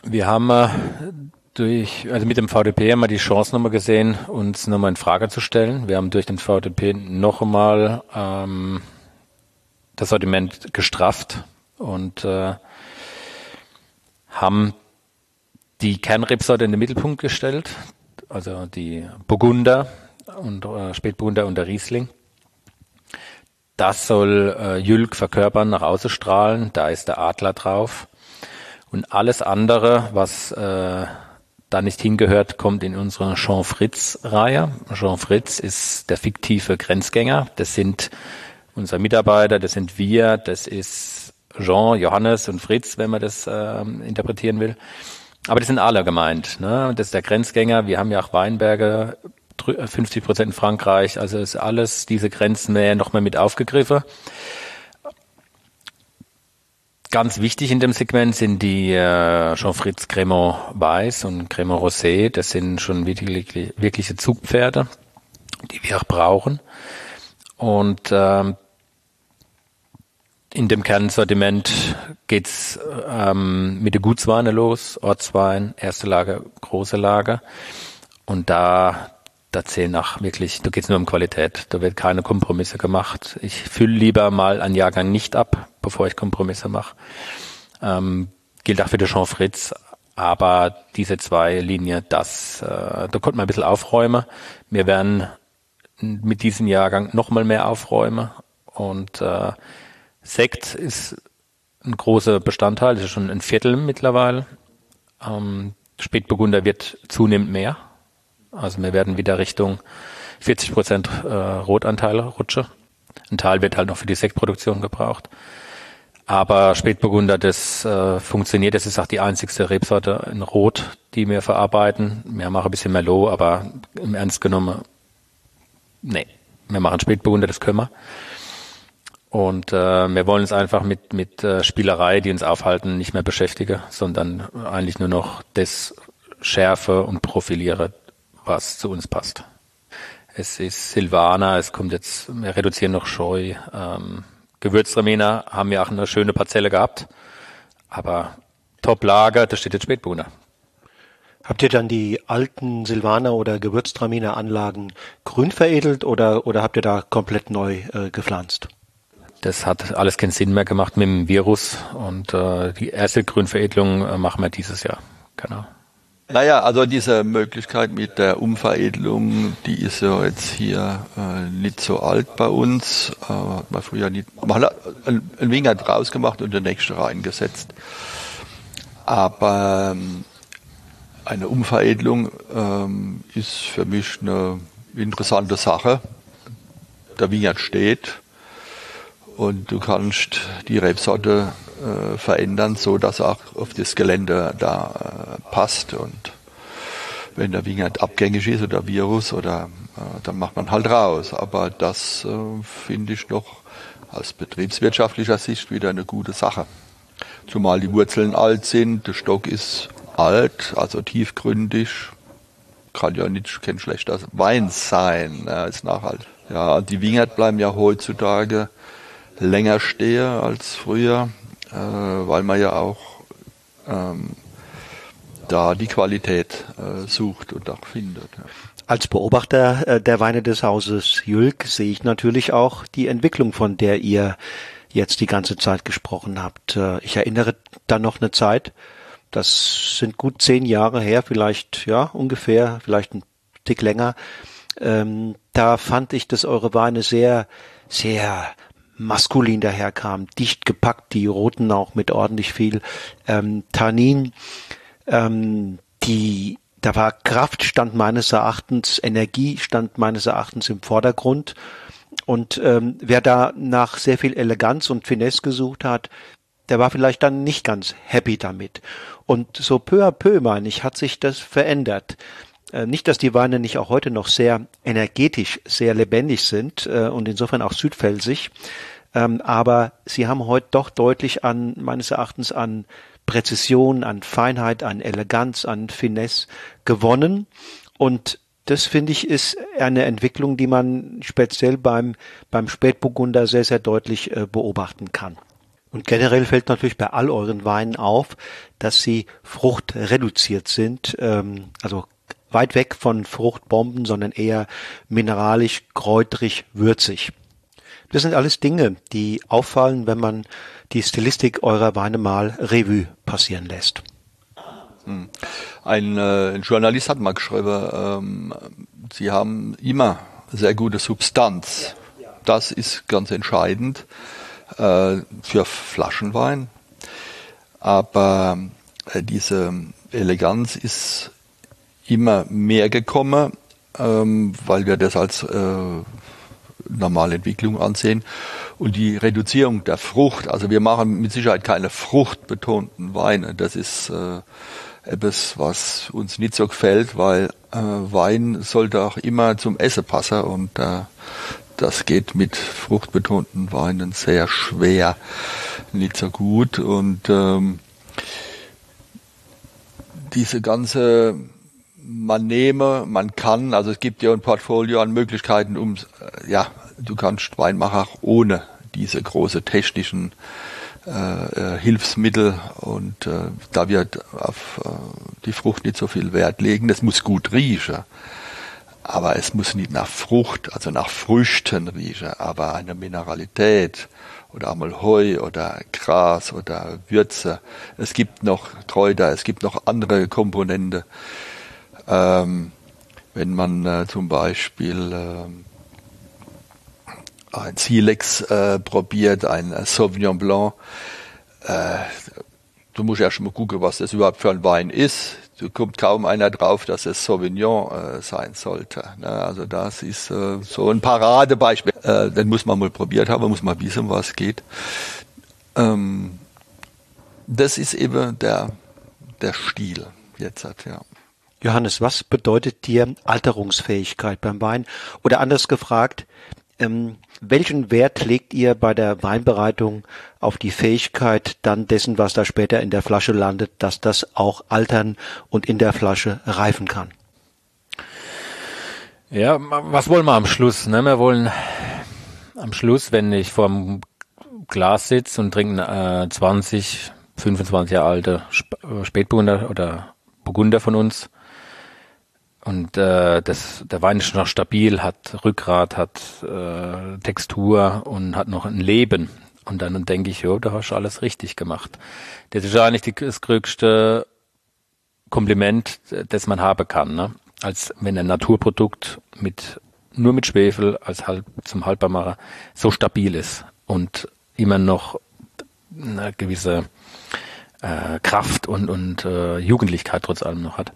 Wir haben äh, durch, also mit dem VDP haben wir die Chance nochmal gesehen, uns nochmal in Frage zu stellen. Wir haben durch den VDP noch einmal ähm, das Sortiment gestrafft und äh, haben die Kernrebsorte in den Mittelpunkt gestellt, also die Burgunder und äh, Spätburgunder und der Riesling. Das soll äh, Jülk verkörpern, nach außen strahlen. Da ist der Adler drauf. Und alles andere, was äh, da nicht hingehört, kommt in unsere Jean Fritz-Reihe. Jean Fritz ist der fiktive Grenzgänger. Das sind unser Mitarbeiter, das sind wir, das ist Jean, Johannes und Fritz, wenn man das äh, interpretieren will. Aber das sind alle gemeint. Ne? Das ist der Grenzgänger. Wir haben ja auch Weinberge 50 äh, Prozent in Frankreich. Also ist alles diese Grenzen mehr nochmal mit aufgegriffen. Ganz wichtig in dem Segment sind die äh, Jean-Fritz Cremant Weiß und Cremant Rosé. Das sind schon wirklich, wirkliche Zugpferde, die wir auch brauchen. Und ähm, in dem Kernsortiment geht's ähm, mit der Gutsweine los, Ortswein, erste Lage, große Lage. Und da da zählen nach wirklich, da geht's nur um Qualität. Da wird keine Kompromisse gemacht. Ich fülle lieber mal einen Jahrgang nicht ab, bevor ich Kompromisse mache. Ähm, gilt auch für den Jean Fritz. Aber diese zwei Linien, das, äh, da konnte man ein bisschen aufräumen. Wir werden mit diesem Jahrgang nochmal mehr aufräumen. Und äh, Sekt ist ein großer Bestandteil, das ist schon ein Viertel mittlerweile. Ähm, Spätburgunder wird zunehmend mehr. Also wir werden wieder Richtung 40 Prozent äh, Rotanteile rutschen. Ein Teil wird halt noch für die Sektproduktion gebraucht. Aber Spätburgunder, das äh, funktioniert. Das ist auch die einzigste Rebsorte in Rot, die wir verarbeiten. Wir machen ein bisschen Merlot, aber im Ernst genommen, nee. Wir machen Spätburgunder, das können wir. Und äh, wir wollen uns einfach mit, mit äh, Spielerei, die uns aufhalten, nicht mehr beschäftigen, sondern eigentlich nur noch das schärfe und profiliere, was zu uns passt. Es ist Silvaner, es kommt jetzt, wir reduzieren noch Scheu. Ähm, Gewürztraminer haben wir auch eine schöne Parzelle gehabt. Aber Top-Lager, da steht jetzt Spätburgunder. Habt ihr dann die alten Silvaner oder Gewürztraminer Anlagen grün veredelt oder, oder habt ihr da komplett neu äh, gepflanzt? Das hat alles keinen Sinn mehr gemacht mit dem Virus und äh, die erste Grünveredelung äh, machen wir dieses Jahr. Genau. Naja, also diese Möglichkeit mit der Umveredelung, die ist ja jetzt hier äh, nicht so alt bei uns. Äh, hat man früher nicht. Man hat einen, einen Wingert rausgemacht und den nächsten reingesetzt. Aber ähm, eine Umveredelung ähm, ist für mich eine interessante Sache. Der Wingert steht und du kannst die Rebsorte äh, verändern, so dass auch auf das Gelände da äh, passt. Und wenn der Wingert abgängig ist oder Virus oder äh, dann macht man halt raus. Aber das äh, finde ich doch aus betriebswirtschaftlicher Sicht wieder eine gute Sache. Zumal die Wurzeln alt sind, der Stock ist alt, also tiefgründig, kann ja nicht kein schlechter Wein sein, ja, ist nachhaltig. Ja, die Wingert bleiben ja heutzutage länger stehen als früher äh, weil man ja auch ähm, da die Qualität äh, sucht und auch findet. Ja. Als Beobachter äh, der Weine des Hauses Jülk sehe ich natürlich auch die Entwicklung, von der ihr jetzt die ganze Zeit gesprochen habt. Äh, ich erinnere da noch eine Zeit, das sind gut zehn Jahre her, vielleicht ja ungefähr, vielleicht ein Tick länger. Ähm, da fand ich, dass eure Weine sehr, sehr maskulin daherkam, dicht gepackt, die roten auch mit ordentlich viel ähm, Tannin. Ähm, die, da war Kraft stand meines Erachtens, Energie stand meines Erachtens im Vordergrund. Und ähm, wer da nach sehr viel Eleganz und Finesse gesucht hat, der war vielleicht dann nicht ganz happy damit. Und so peu à peu, meine ich, hat sich das verändert. Äh, nicht, dass die Weine nicht auch heute noch sehr energetisch, sehr lebendig sind äh, und insofern auch südfelsig, ähm, aber sie haben heute doch deutlich an, meines Erachtens, an Präzision, an Feinheit, an Eleganz, an Finesse gewonnen und das finde ich ist eine Entwicklung, die man speziell beim, beim Spätburgunder sehr, sehr deutlich äh, beobachten kann. Und generell fällt natürlich bei all euren Weinen auf, dass sie fruchtreduziert sind, ähm, also weit weg von Fruchtbomben, sondern eher mineralisch, kräuterig, würzig. Das sind alles Dinge, die auffallen, wenn man die Stilistik eurer Weine mal Revue passieren lässt. Hm. Ein, äh, ein Journalist hat mal geschrieben, ähm, sie haben immer sehr gute Substanz. Das ist ganz entscheidend äh, für Flaschenwein. Aber äh, diese Eleganz ist immer mehr gekommen, ähm, weil wir das als äh, normale Entwicklung ansehen. Und die Reduzierung der Frucht, also wir machen mit Sicherheit keine fruchtbetonten Weine. Das ist äh, etwas, was uns nicht so gefällt, weil äh, Wein sollte auch immer zum Essen passen und äh, das geht mit fruchtbetonten Weinen sehr schwer, nicht so gut. Und ähm, diese ganze man nehme, man kann, also es gibt ja ein Portfolio an Möglichkeiten, um, äh, ja, du kannst Weinmacher ohne diese große technischen äh, äh, Hilfsmittel und äh, da wird auf äh, die Frucht nicht so viel Wert legen. Das muss gut riechen. aber es muss nicht nach Frucht, also nach Früchten riechen, aber eine Mineralität oder einmal Heu oder Gras oder Würze. Es gibt noch Kräuter, es gibt noch andere Komponente. Ähm, wenn man äh, zum Beispiel äh, ein Silex äh, probiert, ein Sauvignon Blanc, äh, du musst erst mal gucken, was das überhaupt für ein Wein ist so kommt kaum einer drauf, dass es Sauvignon äh, sein sollte. Ne? Also das ist äh, so ein Paradebeispiel. Äh, den muss man mal probiert haben, muss man wissen, was geht. Ähm, das ist eben der, der Stil jetzt ja. Johannes, was bedeutet dir Alterungsfähigkeit beim Wein? Oder anders gefragt, ähm, welchen Wert legt ihr bei der Weinbereitung auf die Fähigkeit dann dessen, was da später in der Flasche landet, dass das auch altern und in der Flasche reifen kann? Ja, was wollen wir am Schluss? Ne? Wir wollen am Schluss, wenn ich vorm Glas sitze und trinke äh, 20, 25 Jahre alte äh, Spätburgunder oder Burgunder von uns, und äh, das, der Wein ist noch stabil, hat Rückgrat, hat äh, Textur und hat noch ein Leben. Und dann denke ich, jo, da hast du alles richtig gemacht. Das ist eigentlich die, das größte Kompliment, das man haben kann. Ne? Als wenn ein Naturprodukt mit nur mit Schwefel als halb zum Haltbarmacher so stabil ist und immer noch eine gewisse äh, Kraft und, und äh, Jugendlichkeit trotz allem noch hat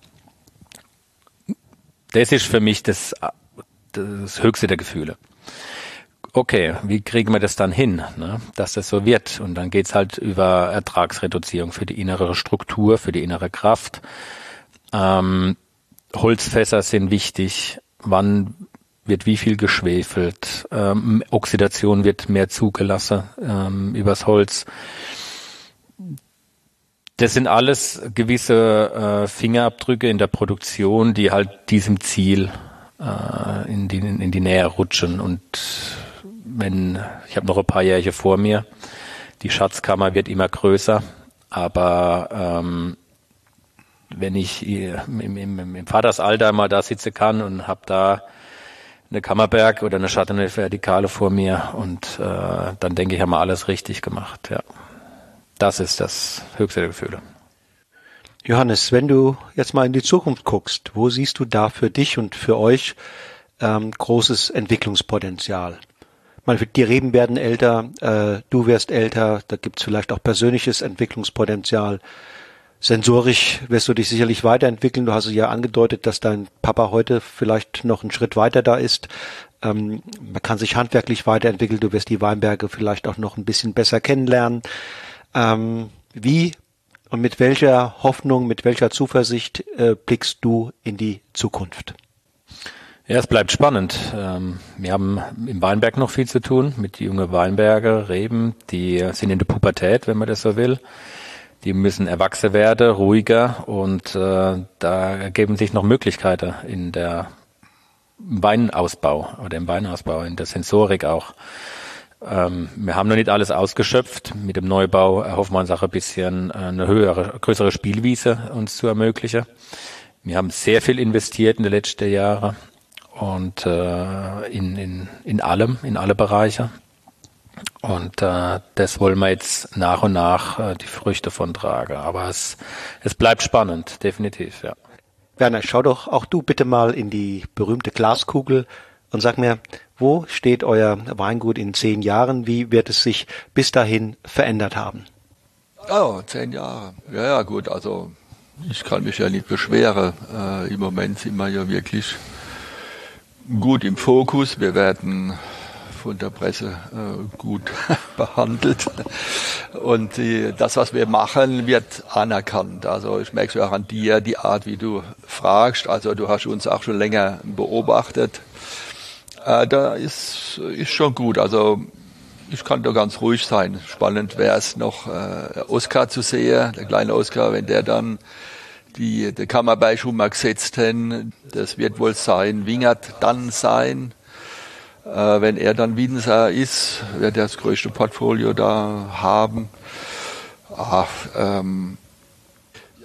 das ist für mich das, das höchste der Gefühle. Okay, wie kriegen wir das dann hin, ne? dass das so wird? Und dann geht's halt über Ertragsreduzierung für die innere Struktur, für die innere Kraft. Ähm, Holzfässer sind wichtig. Wann wird wie viel geschwefelt? Ähm, Oxidation wird mehr zugelassen ähm, übers Holz. Das sind alles gewisse äh, Fingerabdrücke in der Produktion, die halt diesem Ziel äh, in, die, in die Nähe rutschen. Und wenn, ich habe noch ein paar Jahre vor mir, die Schatzkammer wird immer größer, aber ähm, wenn ich im, im, im Vatersalter mal da sitzen kann und habe da eine Kammerberg oder eine Chardonnay Vertikale vor mir und äh, dann denke ich, haben wir alles richtig gemacht, ja. Das ist das höchste der Gefühle. Johannes, wenn du jetzt mal in die Zukunft guckst, wo siehst du da für dich und für euch ähm, großes Entwicklungspotenzial? meine, die Reben werden älter, äh, du wirst älter, da gibt's vielleicht auch persönliches Entwicklungspotenzial. Sensorisch wirst du dich sicherlich weiterentwickeln. Du hast ja angedeutet, dass dein Papa heute vielleicht noch einen Schritt weiter da ist. Ähm, man kann sich handwerklich weiterentwickeln. Du wirst die Weinberge vielleicht auch noch ein bisschen besser kennenlernen. Ähm, wie und mit welcher Hoffnung, mit welcher Zuversicht äh, blickst du in die Zukunft? Ja, es bleibt spannend. Ähm, wir haben im Weinberg noch viel zu tun mit jungen Weinberger, Reben, die sind in der Pubertät, wenn man das so will. Die müssen erwachsen werden, ruhiger und äh, da ergeben sich noch Möglichkeiten in der Weinausbau oder im Weinausbau, in der Sensorik auch. Ähm, wir haben noch nicht alles ausgeschöpft. Mit dem Neubau erhoffen wir uns auch ein bisschen äh, eine höhere, größere Spielwiese uns zu ermöglichen. Wir haben sehr viel investiert in den letzten Jahren und äh, in, in, in allem, in alle Bereiche. Und äh, das wollen wir jetzt nach und nach äh, die Früchte von tragen. Aber es, es bleibt spannend, definitiv, ja. Werner, schau doch auch du bitte mal in die berühmte Glaskugel und sag mir, wo steht euer Weingut in zehn Jahren? Wie wird es sich bis dahin verändert haben? Oh, zehn Jahre. Ja, ja, gut. Also ich kann mich ja nicht beschweren. Äh, Im Moment sind wir ja wirklich gut im Fokus. Wir werden von der Presse äh, gut behandelt. Und die, das, was wir machen, wird anerkannt. Also ich merke es auch an dir, die Art, wie du fragst. Also du hast uns auch schon länger beobachtet. Äh, da ist, ist schon gut. Also ich kann da ganz ruhig sein. Spannend wäre es noch, äh, Oscar zu sehen, der kleine Oscar, wenn der dann die, die Kammerbeischung mal gesetzt hätten. Das wird wohl sein, Wingert dann sein. Äh, wenn er dann Winzer ist, wird er das größte Portfolio da haben. Ach, ähm,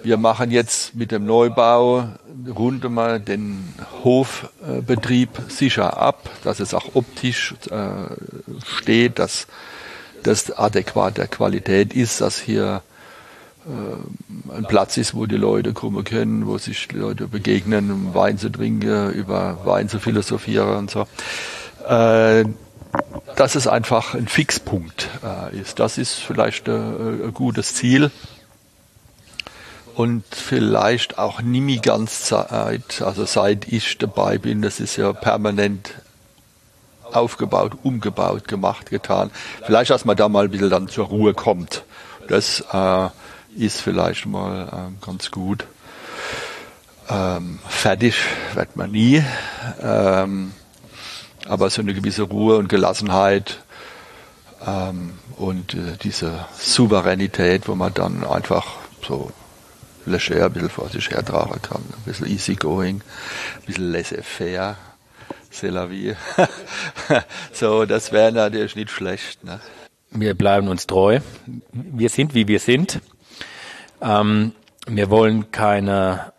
Wir machen jetzt mit dem Neubau runde mal den Hofbetrieb sicher ab, dass es auch optisch äh, steht, dass das adäquat der Qualität ist, dass hier äh, ein Platz ist, wo die Leute kommen können, wo sich Leute begegnen, um Wein zu trinken, über Wein zu philosophieren und so. Äh, dass es einfach ein Fixpunkt äh, ist. Das ist vielleicht äh, ein gutes Ziel und vielleicht auch nie mehr ganz Zeit, also seit ich dabei bin, das ist ja permanent aufgebaut, umgebaut, gemacht, getan. Vielleicht, dass man da mal ein bisschen dann zur Ruhe kommt. Das äh, ist vielleicht mal äh, ganz gut. Ähm, fertig wird man nie. Ähm, aber so eine gewisse Ruhe und Gelassenheit ähm, und äh, diese Souveränität, wo man dann einfach so leger ein bisschen vor sich hertragen kann, ein bisschen easygoing, ein bisschen laissez-faire, c'est la vie. so, das wäre natürlich nicht schlecht. Ne? Wir bleiben uns treu. Wir sind, wie wir sind. Ähm, wir wollen keine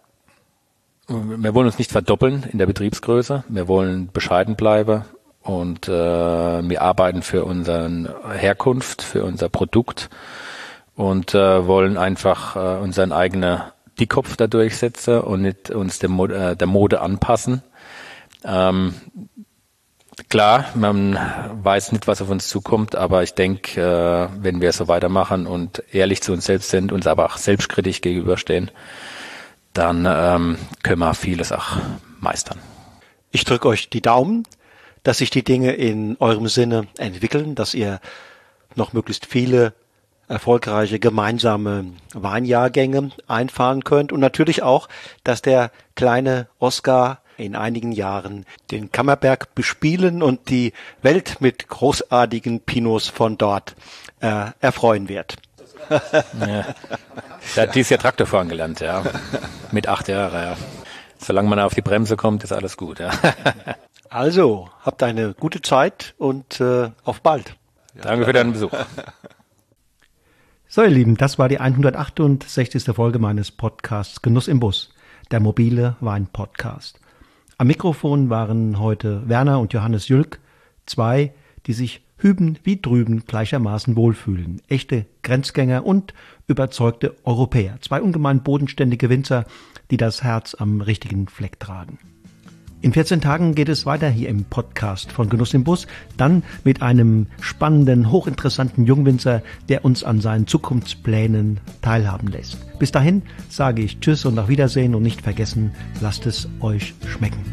wir wollen uns nicht verdoppeln in der Betriebsgröße. Wir wollen bescheiden bleiben und äh, wir arbeiten für unseren Herkunft, für unser Produkt und äh, wollen einfach äh, unseren eigenen Dickkopf da durchsetzen und nicht uns der Mode, äh, der Mode anpassen. Ähm, klar, man weiß nicht, was auf uns zukommt, aber ich denke, äh, wenn wir so weitermachen und ehrlich zu uns selbst sind, uns aber auch selbstkritisch gegenüberstehen, dann ähm, können wir vieles auch meistern. Ich drücke euch die Daumen, dass sich die Dinge in eurem Sinne entwickeln, dass ihr noch möglichst viele erfolgreiche gemeinsame Weinjahrgänge einfahren könnt und natürlich auch, dass der kleine Oscar in einigen Jahren den Kammerberg bespielen und die Welt mit großartigen Pinots von dort äh, erfreuen wird. ja. Er hat dieses Jahr Traktorfahren gelernt, ja. Mit acht Jahren, ja. Solange man auf die Bremse kommt, ist alles gut, ja. Also, habt eine gute Zeit und äh, auf bald. Danke für deinen Besuch. So, ihr Lieben, das war die 168. Folge meines Podcasts Genuss im Bus, der mobile Wein-Podcast. Am Mikrofon waren heute Werner und Johannes Jülk, zwei, die sich hüben wie drüben gleichermaßen wohlfühlen. Echte Grenzgänger und überzeugte Europäer. Zwei ungemein bodenständige Winzer, die das Herz am richtigen Fleck tragen. In 14 Tagen geht es weiter hier im Podcast von Genuss im Bus, dann mit einem spannenden, hochinteressanten Jungwinzer, der uns an seinen Zukunftsplänen teilhaben lässt. Bis dahin sage ich Tschüss und auf Wiedersehen und nicht vergessen, lasst es euch schmecken.